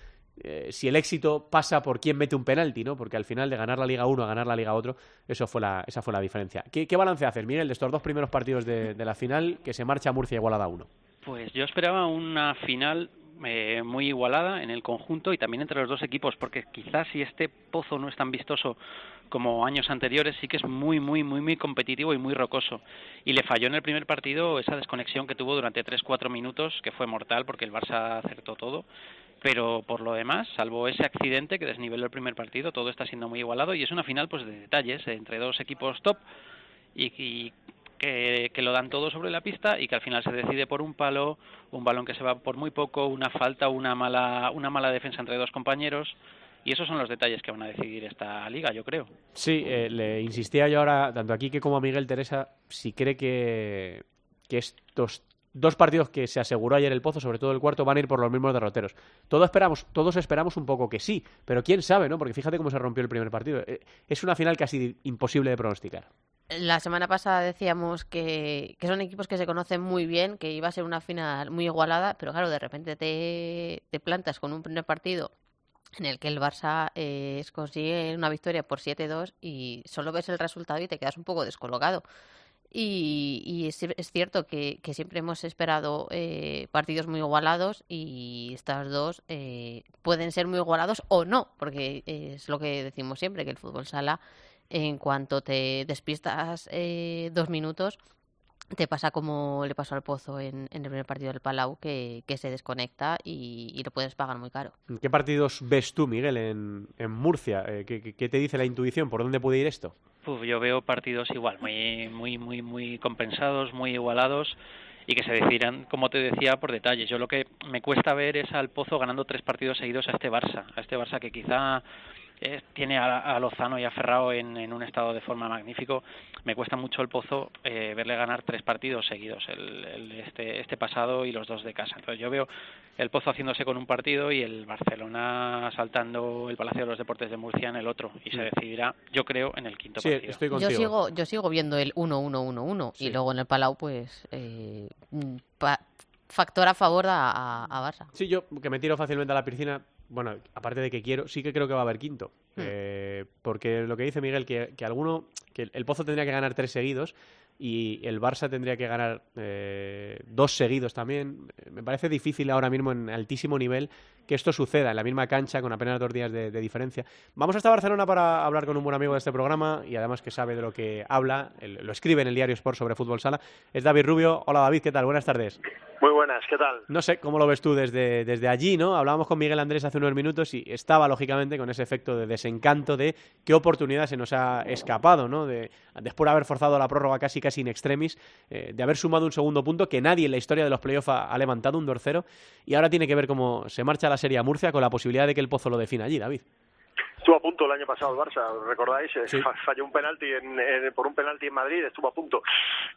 eh, si el éxito pasa por quién mete un penalti, ¿no? Porque al final de ganar la Liga 1 a ganar la Liga 2, eso fue la, esa fue la diferencia. ¿Qué, qué balance haces, Miguel, de estos dos primeros partidos de, de la final que se marcha a Murcia igualada a 1? Pues yo esperaba una final eh, muy igualada en el conjunto y también entre los dos equipos, porque quizás si este pozo no es tan vistoso como años anteriores, sí que es muy, muy, muy, muy competitivo y muy rocoso. Y le falló en el primer partido esa desconexión que tuvo durante 3-4 minutos, que fue mortal porque el Barça acertó todo. Pero por lo demás, salvo ese accidente que desniveló el primer partido, todo está siendo muy igualado y es una final pues de detalles entre dos equipos top y, que, lo dan todo sobre la pista y que al final se decide por un palo, un balón que se va por muy poco, una falta, una mala, una mala defensa entre dos compañeros. Y esos son los detalles que van a decidir esta liga, yo creo. Sí, eh, le insistía yo ahora, tanto aquí que como a Miguel Teresa, si cree que, que estos dos partidos que se aseguró ayer el Pozo, sobre todo el cuarto, van a ir por los mismos derroteros. Todos esperamos, todos esperamos un poco que sí, pero quién sabe, ¿no? Porque fíjate cómo se rompió el primer partido. Es una final casi imposible de pronosticar. La semana pasada decíamos que, que, son equipos que se conocen muy bien, que iba a ser una final muy igualada, pero claro, de repente te, te plantas con un primer partido en el que el Barça eh, consigue una victoria por 7-2 y solo ves el resultado y te quedas un poco descolocado. Y, y es, es, cierto que, siempre hemos esperado eh, partidos muy igualados y estas dos eh, pueden ser muy igualados o no, porque es lo que decimos siempre, que el fútbol sala en cuanto te despistas eh, dos minutos, te pasa como le pasó al Pozo en, en el primer partido del Palau, que, que se desconecta y, y, lo puedes pagar muy caro. ¿Qué partidos ves tú, Miguel, en, Murcia? Eh, ¿qué, ¿qué, te dice la intuición? ¿Por dónde puede ir esto? Uf, yo veo partidos igual, muy, muy, muy, muy compensados, muy igualados y que se decidirán, como te decía, por detalles. Yo lo que me cuesta ver es al Pozo ganando tres partidos seguidos a este Barça, a este Barça que quizá eh, tiene a, a, Lozano y a Ferrao en, en, un estado de forma magnífico. Me cuesta mucho el Pozo eh, verle ganar tres partidos seguidos, el, el, este, este pasado y los dos de casa. Entonces yo veo el Pozo haciéndose con un partido y el Barcelona saltando el Palacio de los Deportes de Murcia en el otro y se decidirá, yo creo, en el quinto sí, partido. Estoy yo sigo yo sigo viendo el 1-1-1-1 sí. y luego en el Palau pues eh, pa factor a favor a, a, a Barça. Sí, yo que me tiro fácilmente a la piscina bueno, aparte de que quiero, sí que creo que va a haber quinto. Hmm. Eh, porque lo que dice Miguel, que, que alguno, que el Pozo tendría que ganar tres seguidos y el Barça tendría que ganar eh, dos seguidos también. Me parece difícil ahora mismo en altísimo nivel que esto suceda en la misma cancha con apenas dos días de, de, diferencia. Vamos hasta Barcelona para hablar con un buen amigo de este programa y además que sabe de lo que habla, lo escribe en el diario Sport sobre fútbol sala. Es David Rubio. Hola David, ¿qué tal? Buenas tardes. Muy buenas, ¿qué tal? No sé cómo lo ves tú desde, desde allí, ¿no? Hablábamos con Miguel Andrés hace unos minutos y estaba lógicamente con ese efecto de desencanto de qué oportunidad se nos ha escapado, ¿no? De, después de haber forzado la prórroga casi casi in extremis, eh, de haber sumado un segundo punto que nadie en la historia de los playoffs ha, ha levantado un 2-0 y ahora tiene que ver cómo se marcha la serie a Murcia con la posibilidad de que el Pozo lo defina allí, David. Estuvo a punto el año pasado el Barça, ¿recordáis? Sí. Falló un penalti en, en, por un penalti en Madrid, estuvo a punto.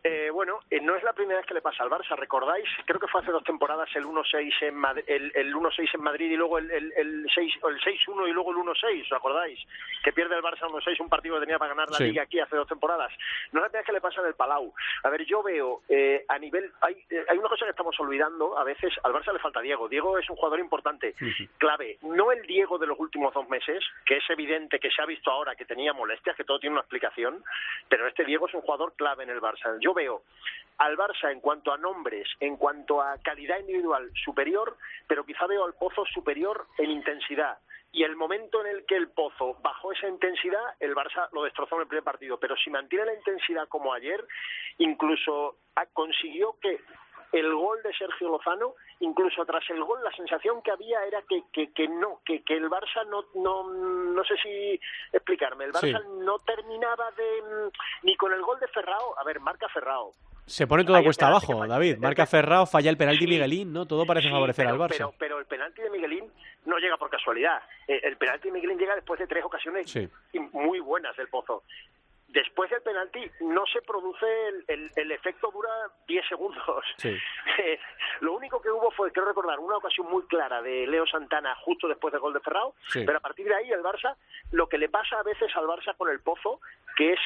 Eh, bueno, eh, no es la primera vez que le pasa al Barça, ¿recordáis? Creo que fue hace dos temporadas el 1-6 en, Madrid, el, el 1-6 en Madrid y luego el, el, el 6-1 y luego el 1-6, ¿os acordáis? Que pierde el Barça 1-6, un partido que tenía para ganar la sí. Liga aquí hace dos temporadas. No es la primera vez que le pasa en el Palau. A ver, yo veo eh, a nivel... Hay, eh, hay una cosa que estamos olvidando, a veces al Barça le falta Diego. Diego es un jugador importante, sí. clave. No el Diego de los últimos dos meses, que es evidente que se ha visto ahora que tenía molestias, que todo tiene una explicación, pero este Diego es un jugador clave en el Barça. Yo veo al Barça en cuanto a nombres, en cuanto a calidad individual superior, pero quizá veo al Pozo superior en intensidad. Y el momento en el que el Pozo bajó esa intensidad, el Barça lo destrozó en el primer partido. Pero si mantiene la intensidad como ayer, incluso consiguió que el gol de Sergio Lozano, incluso tras el gol, la sensación que había era que, que, que no, que, que el Barça no, no, no sé si explicarme, el Barça no terminaba de, ni con el gol de Ferrao, a ver, marca Ferrao, se pone todo cuesta abajo, David. Marca Ferrao, falla el penalti Miguelín, ¿no? Todo parece favorecer al Barça. Pero, el penalti de Miguelín no llega por casualidad. Eh, el penalti de Miguelín llega después de tres ocasiones muy buenas del Pozo. Después del penalti no se produce el, el, efecto dura 10 segundos. Eh, lo único que hubo fue, quiero recordar, una ocasión muy clara de Leo Santana justo después del gol de Ferrao, pero a partir de ahí el Barça, lo que le pasa a veces al Barça con el Pozo, que es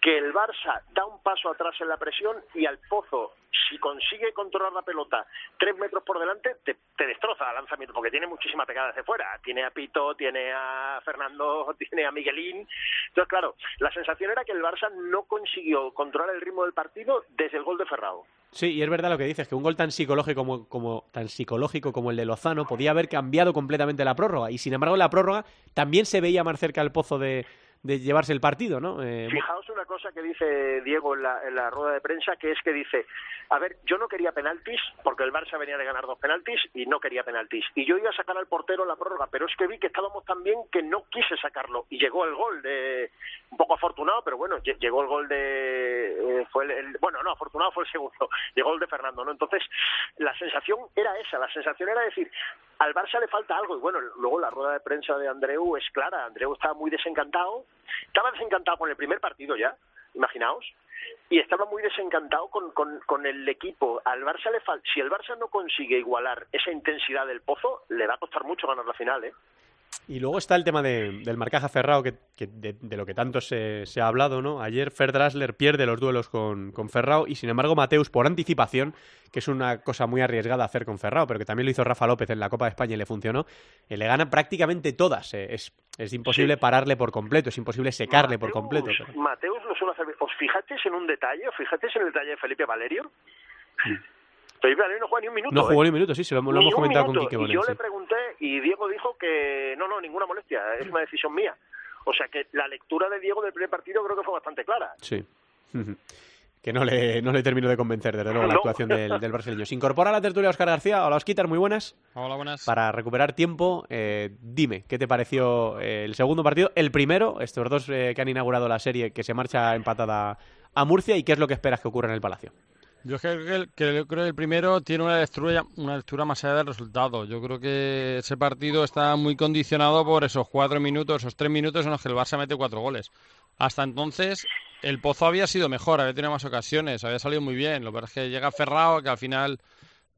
que el Barça da un paso atrás en la presión y al Pozo, si consigue controlar la pelota tres metros por delante, te, destroza el lanzamiento, porque tiene muchísima pegada desde fuera. Tiene a Pito, tiene a Fernando, tiene a Miguelín. Entonces, claro, la sensación era que el Barça no consiguió controlar el ritmo del partido desde el gol de Ferrao. Sí, y es verdad lo que dices, que un gol tan psicológico como, como, tan psicológico como el de Lozano podía haber cambiado completamente la prórroga. Y sin embargo, la prórroga también se veía más cerca el pozo de, de llevarse el partido, ¿no? Eh, Fijaos una cosa que dice Diego en la, en la rueda de prensa, que es que dice, a ver, yo no quería penaltis, porque el Barça venía de ganar dos penaltis y no quería penaltis. Y yo iba a sacar al portero la prórroga, pero es que vi que estábamos tan bien que no quise sacarlo. Y llegó el gol de, un poco afortunado, pero bueno, llegó el gol de, eh, fue el, bueno, no, afortunado fue el segundo, llegó el de Fernando, ¿no? Entonces, la sensación era esa, la sensación era decir, al Barça le falta algo. Y bueno, luego la rueda de prensa de Andreu es clara. Andreu estaba muy desencantado. Estaba desencantado con el primer partido ya, imaginaos. Y estaba muy desencantado con, con, con el equipo. Al Barça le falta. Si el Barça no consigue igualar esa intensidad del pozo, le va a costar mucho ganar la final, ¿eh? Y luego está el tema del marcaje Ferrao, que, de, lo que tanto se, ha hablado, ¿no? Ayer Fer Drasler pierde los duelos con, con, Ferrao y sin embargo Mateus, por anticipación, que es una cosa muy arriesgada hacer con Ferrao, pero que también lo hizo Rafa López en la Copa de España y le funcionó, eh, le gana prácticamente todas. Eh, es, es imposible pararle por completo, es imposible secarle por completo. Mateus lo suele hacer. ¿Os fijasteis en un detalle? ¿Os fijasteis en el detalle de Felipe Valerio? Felipe Valerio no juega ni un minuto. No jugó ¿eh? ni un minuto, sí, se lo, hemos comentado con Quique Y yo le pregunté y Diego dijo que no, no, ninguna molestia, es una decisión mía. O sea que la lectura de Diego del primer partido creo que fue bastante clara. Sí. que no le, no le termino de convencer, desde luego, la actuación del, del, brasileño. Se incorpora a la tertulia Oscar García. Hola, Osquitar, muy buenas. Hola, buenas. Para recuperar tiempo, eh, dime, ¿qué te pareció eh, el segundo partido? El primero, estos dos eh, que han inaugurado la serie, que se marcha empatada a Murcia, y qué es lo que esperas que ocurra en el Palacio. Yo creo que, creo que el primero tiene una lectura, una lectura más allá del resultado. Yo creo que ese partido está muy condicionado por esos cuatro minutos, esos tres minutos en los que el Barça mete cuatro goles. Hasta entonces, el Pozo había sido mejor, había tenido más ocasiones, había salido muy bien. Lo que es que llega Ferrao, que al final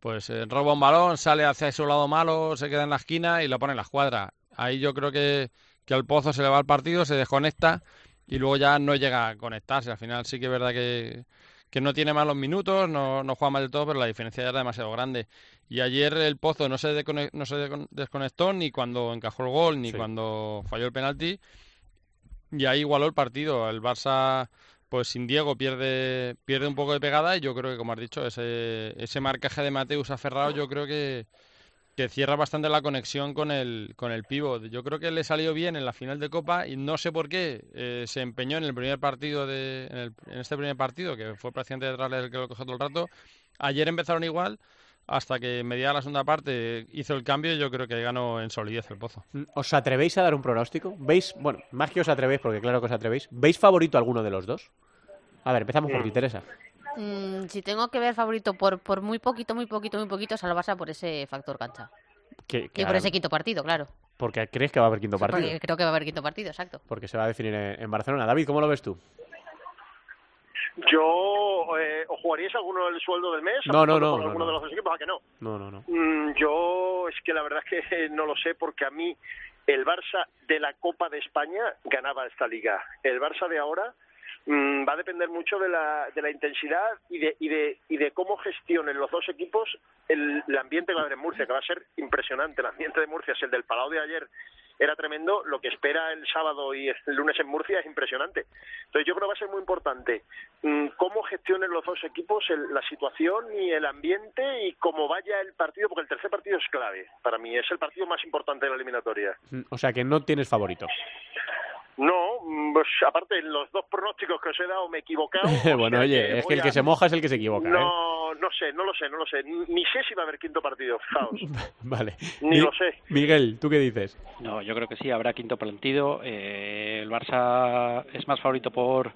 pues eh, roba un balón, sale hacia ese lado malo, se queda en la esquina y lo pone en la escuadra. Ahí yo creo que, que al Pozo se le va el partido, se desconecta y luego ya no llega a conectarse. Al final sí que es verdad que que no tiene malos minutos, no, no juega mal del todo, pero la diferencia ya era demasiado grande. Y ayer el Pozo no se, no se desconectó ni cuando encajó el gol, ni cuando falló el penalti. Y ahí igualó el partido. El Barça, pues sin Diego, pierde, pierde un poco de pegada. Y yo creo que, como has dicho, ese, ese marcaje de Mateus aferrado, yo creo que, que cierra bastante la conexión con el, con el pívot. Yo creo que le salió bien en la final de Copa y no sé por qué eh, se empeñó en el primer partido, de, en, este primer partido, que fue prácticamente detrás el que lo cogió todo el rato. Ayer empezaron igual, hasta que media la segunda parte hizo el cambio y yo creo que ganó en solidez el Pozo. ¿Os atrevéis a dar un pronóstico? ¿Veis, bueno, más que os atrevéis, porque claro que os atrevéis, ¿veis favorito alguno de los dos? A ver, empezamos por ti, Teresa. Mm, si tengo que ver favorito por, por muy poquito, muy poquito, muy poquito, es al Barça por ese factor cancha. Que, y por ese quinto partido, claro. Porque crees que va a haber quinto partido. Porque creo que va a haber quinto partido, exacto. Porque se va a definir en Barcelona. David, ¿cómo lo ves tú? Yo, eh, ¿o jugaríais alguno del sueldo del mes? No, no, no. alguno de los dos equipos? ¿A que no? No, no, no. Mm, yo, es que la verdad es que no lo sé porque a mí el Barça de la Copa de España ganaba esta liga. El Barça de ahora Mm, va a depender mucho de la, de la intensidad y de, y, de, y de cómo gestionen los dos equipos el, ambiente que va a haber en Murcia, que va a ser impresionante. El ambiente de Murcia es el del Palau de ayer era tremendo, lo que espera el sábado y el lunes en Murcia es impresionante. Entonces yo creo que va a ser muy importante mm, cómo gestionen los dos equipos la situación y el ambiente y cómo vaya el partido, porque el tercer partido es clave para mí, es el partido más importante de la eliminatoria. O sea que no tienes favorito. No, mm, pues aparte los dos pronósticos que os he dado me he equivocado. bueno, oye, es que el que se moja es el que se equivoca. ¿eh? No, no sé, no lo sé, no lo sé. Ni sé si va a haber quinto partido, fijaos. vale. Ni lo sé. Miguel, ¿tú qué dices? No, yo creo que sí, habrá quinto partido. Eh, el Barça es más favorito por,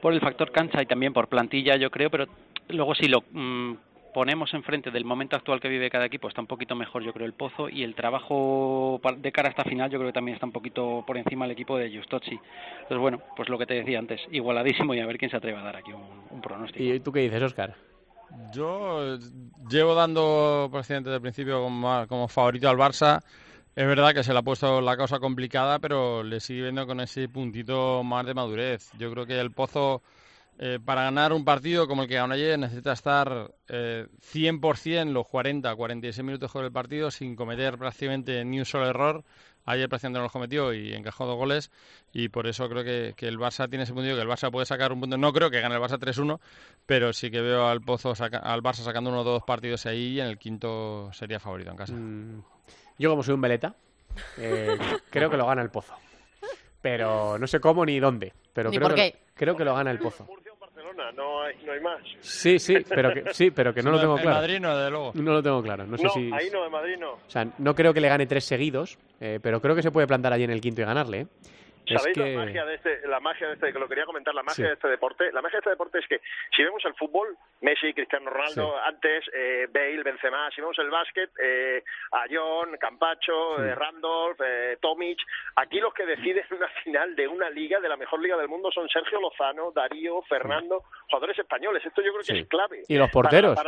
por el factor cancha y también por plantilla, yo creo, pero luego sí lo... Mm, ponemos enfrente del momento actual que vive cada equipo, está un poquito mejor yo creo el Pozo y el trabajo de cara a esta final yo creo que también está un poquito por encima el equipo de Justozzi. Entonces bueno, pues lo que te decía antes, igualadísimo y a ver quién se atreve a dar aquí un, pronóstico. ¿Y tú qué dices, Oscar? Yo llevo dando presidente del principio como, como favorito al Barça. Es verdad que se le ha puesto la cosa complicada, pero le sigue viendo con ese puntito más de madurez. Yo creo que el Pozo eh, para ganar un partido como el que ganó ayer necesita estar eh, 100% los 40, 46 minutos sobre el partido sin cometer prácticamente ni un solo error. Ayer prácticamente no lo cometió y encajó dos goles y por eso creo que, el Barça tiene ese punto que el Barça puede sacar un punto. No creo que gane el Barça 3-1, pero sí que veo al Pozo al Barça sacando uno o dos partidos ahí y en el quinto sería favorito en casa. Mm. Yo como soy un veleta, eh, creo que lo gana el Pozo. Pero no sé cómo ni dónde. Pero ¿Ni creo por que, qué? Creo que lo gana el Pozo no hay, no hay más. Sí, sí, pero que, sí, pero que no lo tengo claro. Madrid no, de luego. No lo tengo claro. No, sé si... ahí no, en Madrid no. O sea, no creo que le gane tres seguidos, eh, pero creo que se puede plantar allí en el quinto y ganarle. ¿eh? ¿Sabéis la magia de este, la magia de este, que lo quería comentar, la magia de este deporte? La magia de este deporte es que si vemos el fútbol, Messi, Cristiano Ronaldo, antes eh, Bale, Benzema, si vemos el básquet, eh, Ayón, Campacho, eh, Randolph, eh, Tomic, aquí los que deciden una final de una liga, de la mejor liga del mundo, son Sergio Lozano, Darío, Fernando, jugadores españoles. Esto yo creo que es clave. Y los porteros.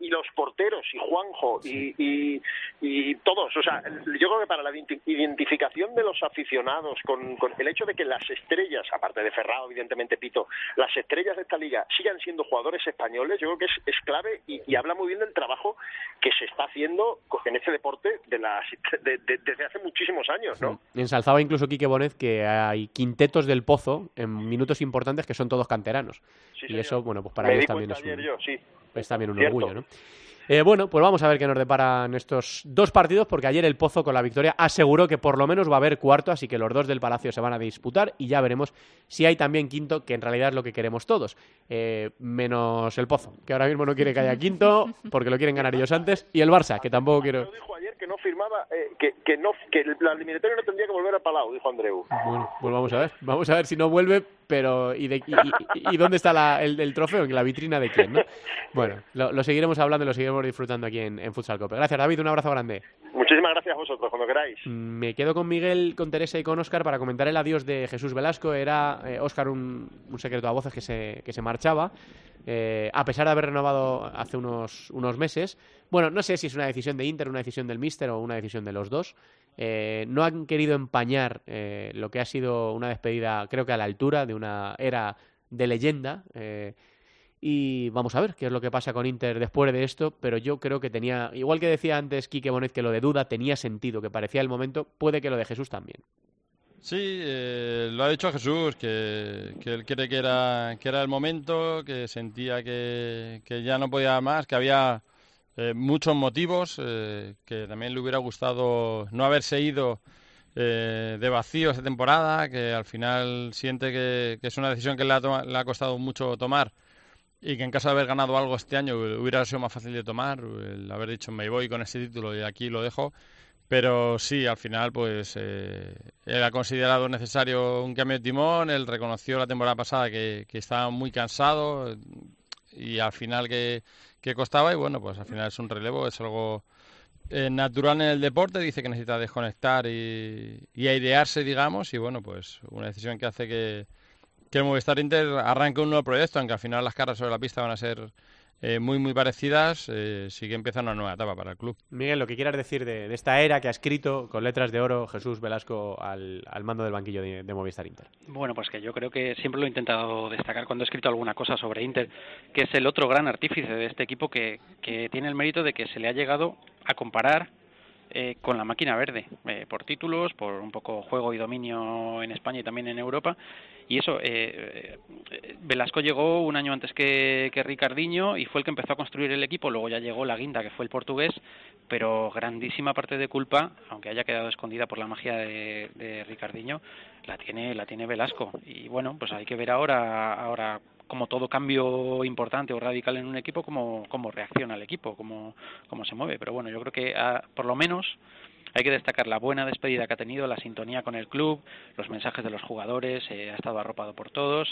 y los porteros, y Juanjo, y, y, y todos. O sea, yo creo que para la identificación de los aficionados con con el hecho de que las estrellas, aparte de Ferrado, evidentemente Pito, las estrellas de esta liga sigan siendo jugadores españoles, yo creo que es, clave y, habla muy bien del trabajo que se está haciendo en este deporte de las, desde hace muchísimos años, ¿no? Ensalzaba incluso Quique Bonet que hay quintetos del Pozo en minutos importantes que son todos canteranos. y eso, bueno, pues para ellos también es un, es también un orgullo, ¿no? Eh, bueno, pues vamos a ver qué nos deparan estos dos partidos, porque ayer el Pozo con la victoria aseguró que por lo menos va a haber cuarto, así que los dos del Palacio se van a disputar y ya veremos si hay también quinto, que en realidad es lo que queremos todos, eh, menos el Pozo, que ahora mismo no quiere que haya quinto, porque lo quieren ganar ellos antes, y el Barça, que tampoco quiero... que no firmaba, eh, que, que, no, que la eliminatoria no tendría que volver a Palau, dijo Andreu. Bueno, pues vamos a ver, vamos a ver si no vuelve, pero ¿y, de, y, dónde está el, trofeo? ¿En la vitrina de quién? ¿no? Bueno, lo, seguiremos hablando y lo seguiremos disfrutando aquí en, en Futsal Cope. Gracias, David. Un abrazo grande. Muchísimas gracias a vosotros, cuando queráis. Me quedo con Miguel, con Teresa y con Óscar para comentar el adiós de Jesús Velasco. Era eh, Óscar un, secreto a voces que se, que se marchaba, eh, a pesar de haber renovado hace unos, unos meses. Bueno, no sé si es una decisión de Inter, una decisión del Mister o una decisión de los dos. Eh, no han querido empañar lo que ha sido una despedida, creo que a la altura de una era de leyenda. Y vamos a ver qué es lo que pasa con Inter después de esto, pero yo creo que tenía, igual que decía antes Quique Bonet que lo de duda tenía sentido, que parecía el momento, puede que lo de Jesús también. Sí, eh, lo ha dicho Jesús, que, él cree que era, que era el momento, que sentía que, ya no podía más, que había eh, muchos motivos, eh, que también le hubiera gustado no haberse ido de vacío esta temporada, que al final siente que, es una decisión que le ha, le ha costado mucho tomar y que en caso de haber ganado algo este año hubiera sido más fácil de tomar, el haber dicho me voy con este título y aquí lo dejo. Pero sí, al final, pues eh, él ha considerado necesario un cambio de timón. Él reconoció la temporada pasada que, estaba muy cansado y al final que, costaba. Y bueno, pues al final es un relevo, es algo eh, natural en el deporte. Dice que necesita desconectar y, y airearse, digamos. Y bueno, pues una decisión que hace que, que el Movistar Inter arranque un nuevo proyecto, aunque al final las caras sobre la pista van a ser eh, muy, muy parecidas, eh, sí que empieza una nueva etapa para el club. Miguel, lo que quieras decir de, esta era que ha escrito con letras de oro Jesús Velasco al, mando del banquillo de, Movistar Inter. Bueno, pues que yo creo que siempre lo he intentado destacar cuando he escrito alguna cosa sobre Inter, que es el otro gran artífice de este equipo que, que tiene el mérito de que se le ha llegado a comparar eh, con la máquina verde, eh, por títulos, por un poco juego y dominio en España y también en Europa. Y eso, eh, Velasco llegó un año antes que, que Ricardiño y fue el que empezó a construir el equipo. Luego ya llegó la guinda, que fue el portugués, pero grandísima parte de culpa, aunque haya quedado escondida por la magia de, de Ricardiño, la tiene, la tiene Velasco. Y bueno, pues hay que ver ahora, ahora como todo cambio importante o radical en un equipo, cómo, cómo reacciona el equipo, cómo, cómo se mueve. Pero bueno, yo creo que ah, por lo menos hay que destacar la buena despedida que ha tenido, la sintonía con el club, los mensajes de los jugadores, eh, ha estado arropado por todos.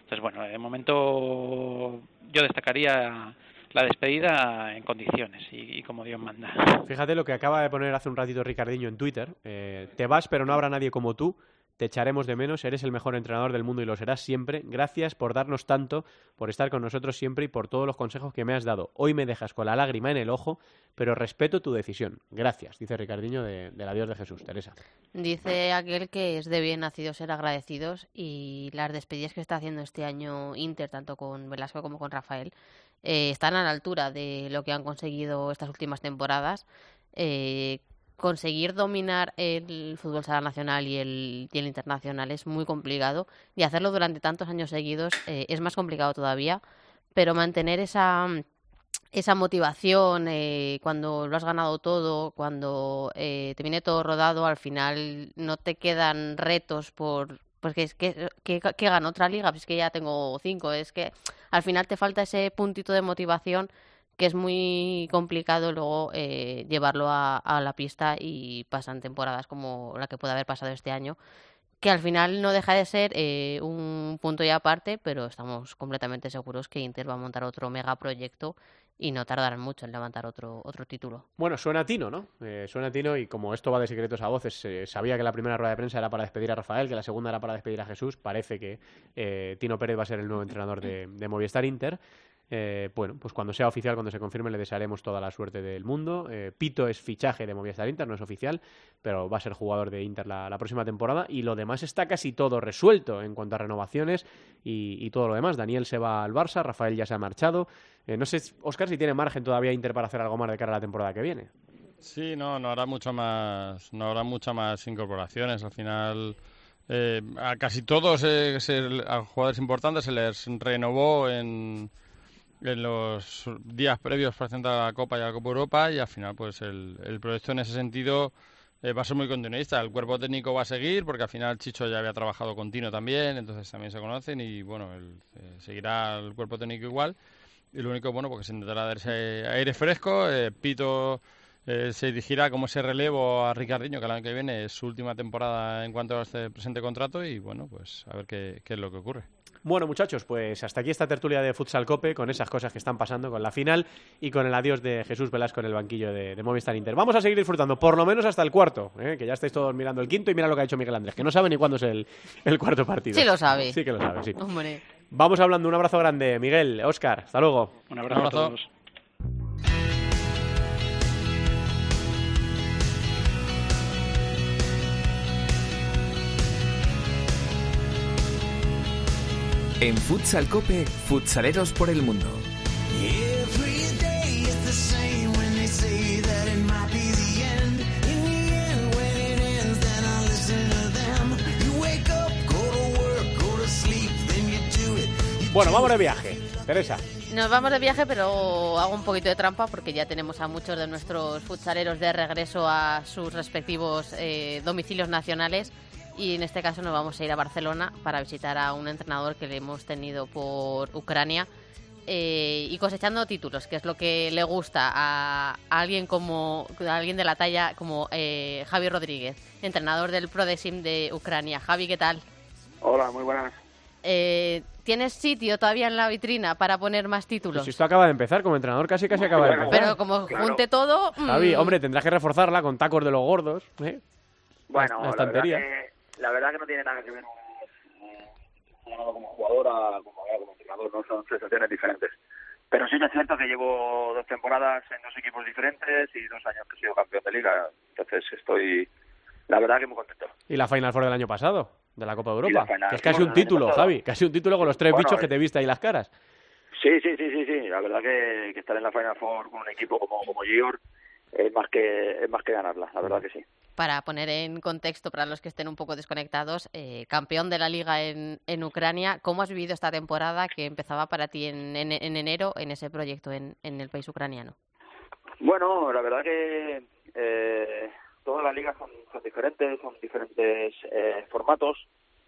Entonces, bueno, de momento yo destacaría la despedida en condiciones y, como Dios manda. Fíjate lo que acaba de poner hace un ratito Ricardiño en Twitter. Eh, te vas, pero no habrá nadie como tú. Te echaremos de menos, eres el mejor entrenador del mundo y lo serás siempre. Gracias por darnos tanto, por estar con nosotros siempre y por todos los consejos que me has dado. Hoy me dejas con la lágrima en el ojo, pero respeto tu decisión. Gracias, dice Ricardiño de, del adiós de Jesús. Teresa. Dice aquel que es de bien nacido ser agradecidos y las despedidas que está haciendo este año Inter, tanto con Velasco como con Rafael, eh, están a la altura de lo que han conseguido estas últimas temporadas. Eh, conseguir dominar el fútbol sala nacional y el, y el internacional es muy complicado y hacerlo durante tantos años seguidos eh, es más complicado todavía, pero mantener esa, esa motivación eh, cuando lo has ganado todo, cuando eh, te viene todo rodado, al final no te quedan retos por... Porque es que, que, otra liga, pues es que ya tengo cinco, es que al final te falta ese puntito de motivación que es muy complicado luego eh, llevarlo a, la pista y pasan temporadas como la que puede haber pasado este año, que al final no deja de ser eh, un punto y aparte, pero estamos completamente seguros que Inter va a montar otro megaproyecto y no tardarán mucho en levantar otro, otro título. Bueno, suena Tino, ¿no? Eh, suena Tino y como esto va de secretos a voces, sabía que la primera rueda de prensa era para despedir a Rafael, que la segunda era para despedir a Jesús. Parece que Tino Pérez va a ser el nuevo entrenador de Movistar Inter. Eh, bueno, pues cuando sea oficial, cuando se confirme, le desearemos toda la suerte del mundo. Eh, Pito es fichaje de Movistar Inter, no es oficial, pero va a ser jugador de Inter la, próxima temporada. Y lo demás está casi todo resuelto en cuanto a renovaciones y, todo lo demás. Daniel se va al Barça, Rafael ya se ha marchado. Eh, no sé, Oscar, si tiene margen todavía Inter para hacer algo más de cara a la temporada que viene. Sí, no, no habrá mucho más, no habrá muchas más incorporaciones. Al final. a casi todos a jugadores importantes se les renovó en, en los días previos presentar a la Copa y la Copa Europa y al final pues el, el proyecto en ese sentido eh, va a ser muy continuista. El cuerpo técnico va a seguir porque al final Chicho ya había trabajado continuo también, entonces también se conocen y bueno, eh, seguirá el cuerpo técnico igual. Y lo único, bueno, porque se intentará darse aire fresco. Eh, Pito se dirigirá como ese relevo a Ricardiño, que el año que viene es su última temporada en cuanto a este presente contrato y bueno, pues a ver qué es lo que ocurre. Bueno, muchachos, pues hasta aquí esta tertulia de Futsal Cope con esas cosas que están pasando con la final y con el adiós de Jesús Velasco en el banquillo de, Movistar Inter. Vamos a seguir disfrutando, por lo menos hasta el cuarto, ¿eh? que ya estáis todos mirando el quinto y mira lo que ha hecho Miguel Andrés, que no sabe ni cuándo es el, cuarto partido. Sí lo sabe. Sí que lo sabe, sí. Vamos hablando, un abrazo grande, Miguel, Oscar, hasta luego. Un abrazo, a todos. En Futsal Cope, futsaleros por el mundo. Bueno, vamos de viaje. Teresa. Nos vamos de viaje, pero hago un poquito de trampa porque ya tenemos a muchos de nuestros futsaleros de regreso a sus respectivos eh, domicilios nacionales y en este caso nos vamos a ir a Barcelona para visitar a un entrenador que le hemos tenido por Ucrania eh, y cosechando títulos, que es lo que le gusta a, alguien como alguien de la talla como eh, Javi Rodríguez, entrenador del Prodesim de Ucrania. Javi, ¿qué tal? Hola, muy buenas. Eh, ¿Tienes sitio todavía en la vitrina para poner más títulos? Pues esto acaba de empezar, como entrenador casi casi acaba de empezar. Pero como junte todo... Javi, mm. hombre, tendrás que reforzarla con tacos de los gordos. ¿eh? Bueno, la, estantería la verdad que no tiene nada que ver como jugador a como, como entrenador, no son sensaciones diferentes. Pero sí que es cierto que llevo dos temporadas en dos equipos diferentes y dos años que he sido campeón de liga. Entonces estoy, la verdad que muy contento. ¿Y la Final Four del año pasado? De la Copa de Europa. Que es casi un título, Javi. Casi un título con los tres bichos que te viste ahí las caras. Sí, sí, sí, sí, sí. La verdad que, estar en la Final Four con un equipo como, como Gior es más que es más que ganarla, la verdad que sí. Para poner en contexto para los que estén un poco desconectados, eh, campeón de la liga en, en Ucrania, ¿cómo has vivido esta temporada que empezaba para ti en, en, enero en ese proyecto en, en, el país ucraniano? Bueno, la verdad que eh, todas las ligas son, diferentes, son diferentes eh, formatos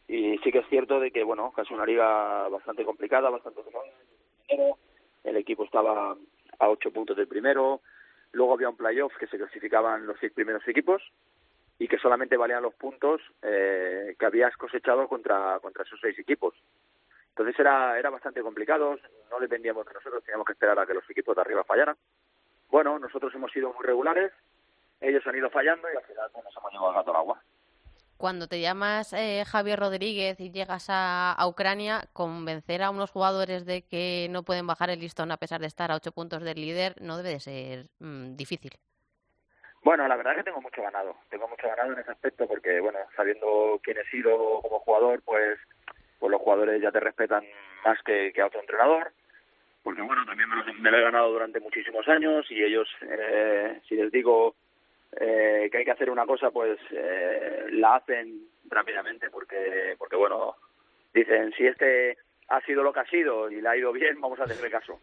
y sí que es cierto de que bueno, casi una liga bastante complicada, bastante enero, el equipo estaba a ocho puntos del primero, Luego había un playoff que se clasificaban los seis primeros equipos y que solamente valían los puntos eh, que habías cosechado contra, contra esos seis equipos. Entonces era, era bastante complicado, no dependíamos de nosotros, teníamos que esperar a que los equipos de arriba fallaran. Bueno, nosotros hemos sido muy regulares, ellos han ido fallando y al final nos hemos llevado al gato al agua cuando te llamas eh, Javier Rodríguez y llegas a, Ucrania, convencer a unos jugadores de que no pueden bajar el listón a pesar de estar a ocho puntos del líder no debe de ser mm, difícil. Bueno, la verdad es que tengo mucho ganado. Tengo mucho ganado en ese aspecto porque, bueno, sabiendo quién he sido como jugador, pues, pues los jugadores ya te respetan más que, a otro entrenador. Porque, bueno, también me lo, he ganado durante muchísimos años y ellos, eh, si les digo eh, que hay que hacer una cosa, pues eh, la hacen rápidamente porque, porque bueno, dicen, si este ha sido lo que ha sido y le ha ido bien, vamos a hacerle caso.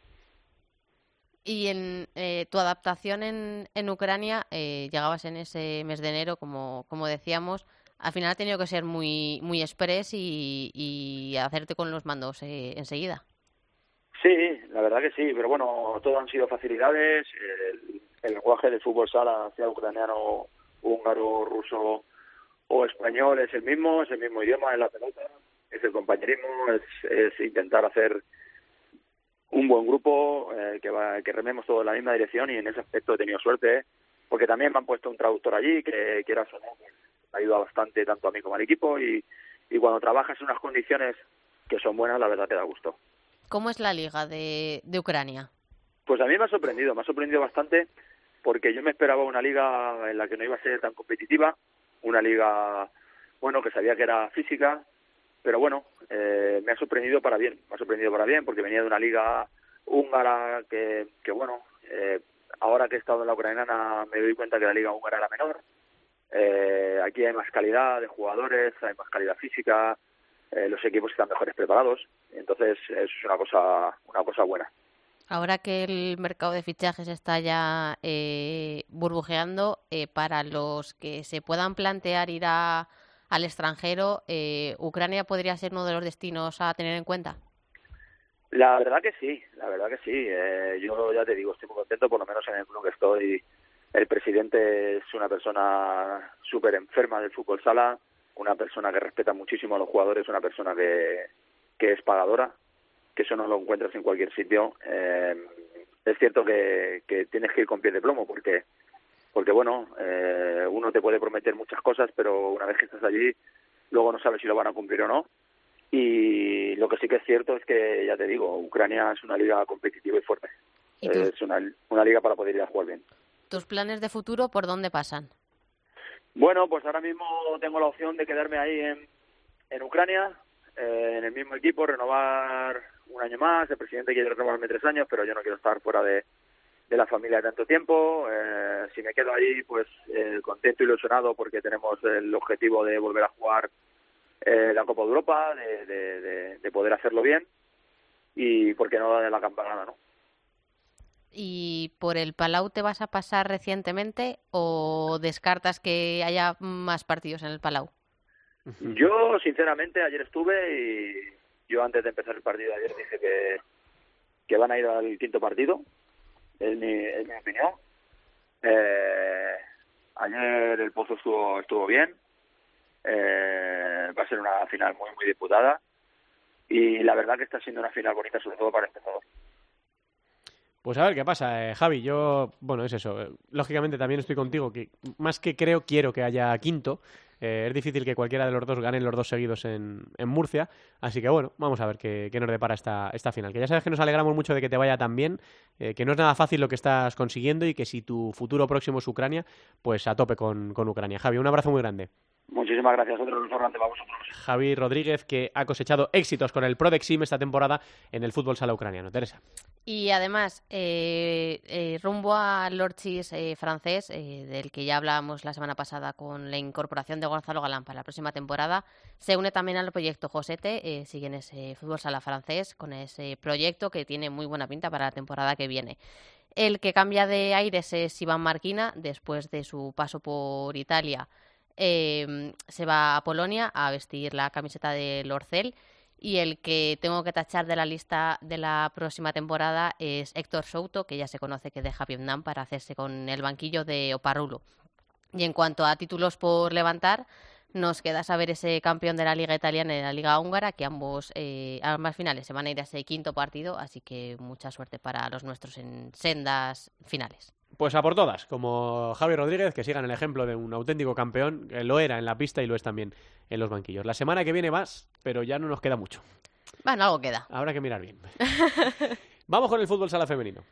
Y en eh, tu adaptación en, en Ucrania, llegabas en ese mes de enero, como, como decíamos, al final ha tenido que ser muy, muy express y, y hacerte con los mandos enseguida. Sí, la verdad que sí, pero bueno, todo han sido facilidades. El, lenguaje de fútbol sala, sea ucraniano, húngaro, ruso o español, es el mismo, es el mismo idioma, es la pelota, es el compañerismo, es, intentar hacer un buen grupo, eh, que, va, que rememos todos en la misma dirección y en ese aspecto he tenido suerte, porque también me han puesto un traductor allí que quiera pues, me ayuda bastante tanto a mí como al equipo y, y cuando trabajas en unas condiciones que son buenas, la verdad te da gusto. ¿Cómo es la liga de, de Ucrania? Pues a mí me ha sorprendido, me ha sorprendido bastante porque yo me esperaba una liga en la que no iba a ser tan competitiva, una liga, bueno, que sabía que era física, pero bueno, eh, me ha sorprendido para bien, me ha sorprendido para bien porque venía de una liga húngara que, bueno, eh, ahora que he estado en la ucraniana me doy cuenta que la liga húngara era menor, eh, aquí hay más calidad de jugadores, hay más calidad física, eh, los equipos están mejores preparados, entonces es una cosa, una cosa buena. Ahora que el mercado de fichajes está ya eh, burbujeando, eh, para los que se puedan plantear ir a, al extranjero, eh, ¿Ucrania podría ser uno de los destinos a tener en cuenta? La verdad que sí, la verdad que sí. Eh, yo ya te digo, estoy muy contento, por lo menos en el club que estoy. El presidente es una persona súper enferma del fútbol sala, una persona que respeta muchísimo a los jugadores, una persona que, que es pagadora, que eso no lo encuentras en cualquier sitio. Eh, es cierto que, tienes que ir con pie de plomo porque porque bueno, eh, uno te puede prometer muchas cosas, pero una vez que estás allí, luego no sabes si lo van a cumplir o no. Y lo que sí que es cierto es que, ya te digo, Ucrania es una liga competitiva y fuerte. es una, una liga para poder ir a jugar bien. ¿Tus planes de futuro por dónde pasan? Bueno, pues ahora mismo tengo la opción de quedarme ahí en, en Ucrania, eh, en el mismo equipo, renovar un año más, el presidente quiere renovarme tres años, pero yo no quiero estar fuera de, de la familia tanto tiempo. Eh, si me quedo ahí, pues eh, contento, ilusionado, porque tenemos el objetivo de volver a jugar eh, la Copa de Europa, de, de, de, poder hacerlo bien y, ¿por qué no, de la campanada, no? ¿Y por el Palau te vas a pasar recientemente o descartas que haya más partidos en el Palau? Yo, sinceramente, ayer estuve y yo antes de empezar el partido ayer dije que, que van a ir al quinto partido, es mi, es mi opinión. Eh, ayer el Pozo estuvo, estuvo bien, eh, va a ser una final muy, muy disputada y la verdad que está siendo una final bonita, sobre todo para el empezador. Pues a ver qué pasa, eh, Javi. Yo, bueno, es eso. Lógicamente también estoy contigo, que más que creo, quiero que haya quinto. Eh, es difícil que cualquiera de los dos gane los dos seguidos en, en Murcia. Así que bueno, vamos a ver qué, qué, nos depara esta, esta final. Que ya sabes que nos alegramos mucho de que te vaya tan bien, eh, que no es nada fácil lo que estás consiguiendo y que si tu futuro próximo es Ucrania, pues a tope con, con Ucrania. Javi, un abrazo muy grande. Muchísimas gracias, otro para vosotros. Javi Rodríguez, que ha cosechado éxitos con el Prodexim esta temporada en el fútbol sala ucraniano. Teresa. Y además, eh, eh, rumbo al Lorchis eh, francés, del que ya hablábamos la semana pasada con la incorporación de Gonzalo Galán para la próxima temporada, se une también al proyecto Josete, sigue en ese fútbol sala francés con ese proyecto que tiene muy buena pinta para la temporada que viene. El que cambia de aires es Iván Marquina, después de su paso por Italia, se va a Polonia a vestir la camiseta de Lorcel y el que tengo que tachar de la lista de la próxima temporada es Héctor Souto, que ya se conoce que deja Vietnam para hacerse con el banquillo de Oparrulo. Y en cuanto a títulos por levantar, nos queda saber ese campeón de la Liga Italiana y de la Liga Húngara, que ambos, eh, ambas finales se van a ir a ese quinto partido, así que mucha suerte para los nuestros en sendas finales. Pues a por todas, como Javi Rodríguez, que sigan el ejemplo de un auténtico campeón, que lo era en la pista y lo es también en los banquillos. La semana que viene más, pero ya no nos queda mucho. Bueno, algo queda. Habrá que mirar bien. Vamos con el fútbol sala femenino.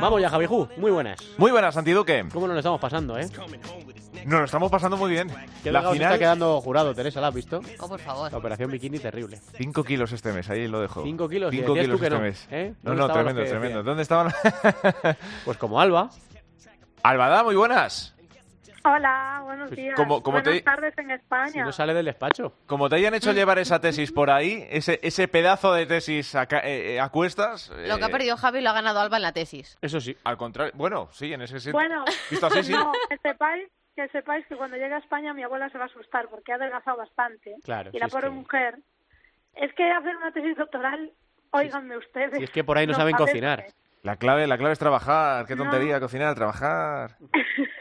Vamos ya, Javiju. Muy buenas. Muy buenas, Antiduque. ¿Cómo nos lo estamos pasando, eh? Nos lo estamos pasando muy bien. la final está quedando jurado, Teresa, ¿la has visto? Oh, por favor. La operación bikini terrible. Cinco kilos este mes, ahí lo dejo. Cinco kilos. Cinco kilos este no, mes. ¿eh? No, no, tremendo, tremendo. ¿Dónde estaban? pues como Alba. Albada, muy buenas. Hola, buenos pues días. Buenas tardes en España. Si no sale del despacho. Como te hayan hecho llevar esa tesis por ahí, ese, ese pedazo de tesis a, eh, eh, cuestas... Lo que ha eh, perdido Javi lo ha ganado Alba en la tesis. Eso sí. Al contrario, bueno, sí, en ese sentido. Bueno, no, que sepáis, que sepáis que cuando llegue a España mi abuela se va a asustar porque ha adelgazado bastante. Claro. Y la pobre mujer... Es que hacer una tesis doctoral, óiganme ustedes... Y es que por ahí no, saben cocinar. La clave, la clave es trabajar. Qué tontería, cocinar, trabajar.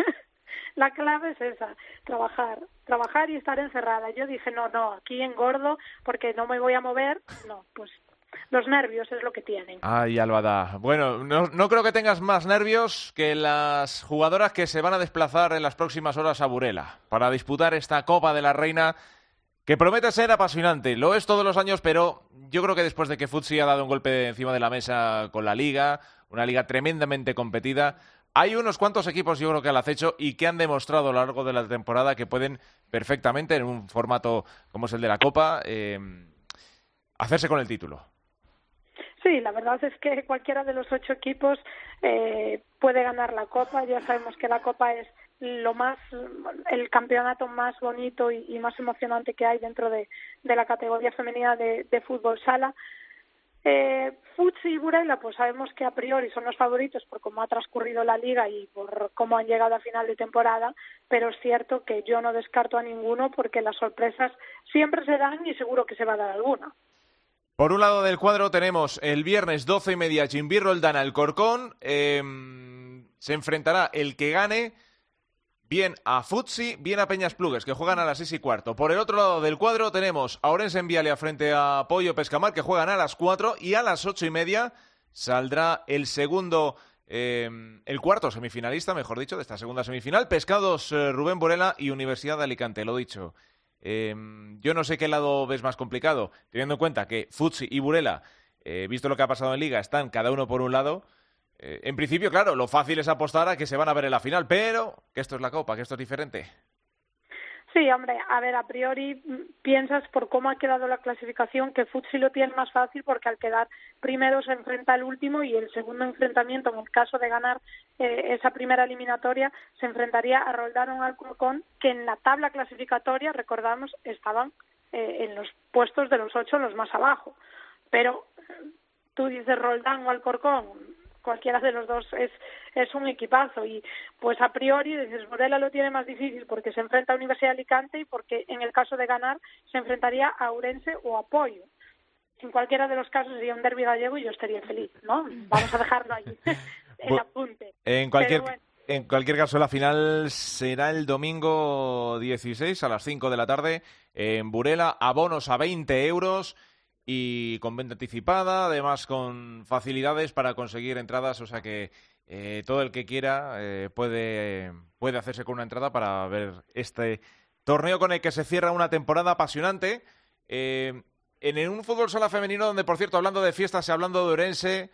la clave es esa, trabajar, trabajar y estar encerrada. Yo dije, no, no, aquí engordo porque no me voy a mover. No, pues los nervios es lo que tienen. Ay, Albada. Bueno, no, no, creo que tengas más nervios que las jugadoras que se van a desplazar en las próximas horas a Burela para disputar esta Copa de la Reina que promete ser apasionante. Lo es todos los años, pero yo creo que después de que Futsi ha dado un golpe encima de la mesa con la liga, una liga tremendamente competida, hay unos cuantos equipos, yo creo que al acecho y que han demostrado a lo largo de la temporada que pueden perfectamente, en un formato como es el de la Copa, eh, hacerse con el título. Sí, la verdad es que cualquiera de los ocho equipos eh, puede ganar la Copa. Ya sabemos que la Copa es lo más, el campeonato más bonito y, más emocionante que hay dentro de, la categoría femenina de fútbol sala. Eh, y Burela, pues sabemos que a priori son los favoritos por cómo ha transcurrido la liga y por cómo han llegado a final de temporada, pero es cierto que yo no descarto a ninguno porque las sorpresas siempre se dan y seguro que se va a dar alguna. Por un lado del cuadro tenemos el viernes doce y media Jimbir Roldán al Corcón. Em, se enfrentará el que gane bien a Futsi, bien a Peñas Plugues, que juegan a las seis y cuarto. Por el otro lado del cuadro tenemos a Orense en Vialia frente a Pollo Pescamar, que juegan a las cuatro, y a las ocho y media saldrá el segundo, eh, el cuarto semifinalista, mejor dicho, de esta segunda semifinal, Pescados eh, Rubén Borela y Universidad de Alicante, lo dicho. Eh, yo no sé qué lado ves más complicado, teniendo en cuenta que Futsi y Burela, visto lo que ha pasado en Liga, están cada uno por un lado. Eh, en principio, claro, lo fácil es apostar a que se van a ver en la final, pero que esto es la Copa, que esto es diferente. Sí, hombre, a ver, a priori mm, piensas por cómo ha quedado la clasificación que Futsi lo tiene más fácil porque al quedar primero se enfrenta al último y el segundo enfrentamiento, en el caso de ganar eh, esa primera eliminatoria, se enfrentaría a Roldán o Alcorcón, que en la tabla clasificatoria, recordamos, estaban eh, en los puestos de los ocho, los más abajo. Pero tú dices Roldán o Alcorcón, cualquiera de los dos es, es un equipazo y pues a priori dices Morela lo tiene más difícil porque se enfrenta a Universidad de Alicante y porque en el caso de ganar se enfrentaría a Urense o a Pollo. En cualquiera de los casos sería un derbi gallego y yo estaría feliz, ¿no? Vamos a dejarlo ahí, el apunte. En cualquier, en cualquier caso, la final será el domingo 16 a las 5 de la tarde en Burela, abonos a 20 euros y con venta anticipada, además con facilidades para conseguir entradas, o sea que eh, todo el que quiera eh, puede, puede hacerse con una entrada para ver este torneo con el que se cierra una temporada apasionante. Eh, en un fútbol sala femenino donde, por cierto, hablando de fiestas y hablando de Orense,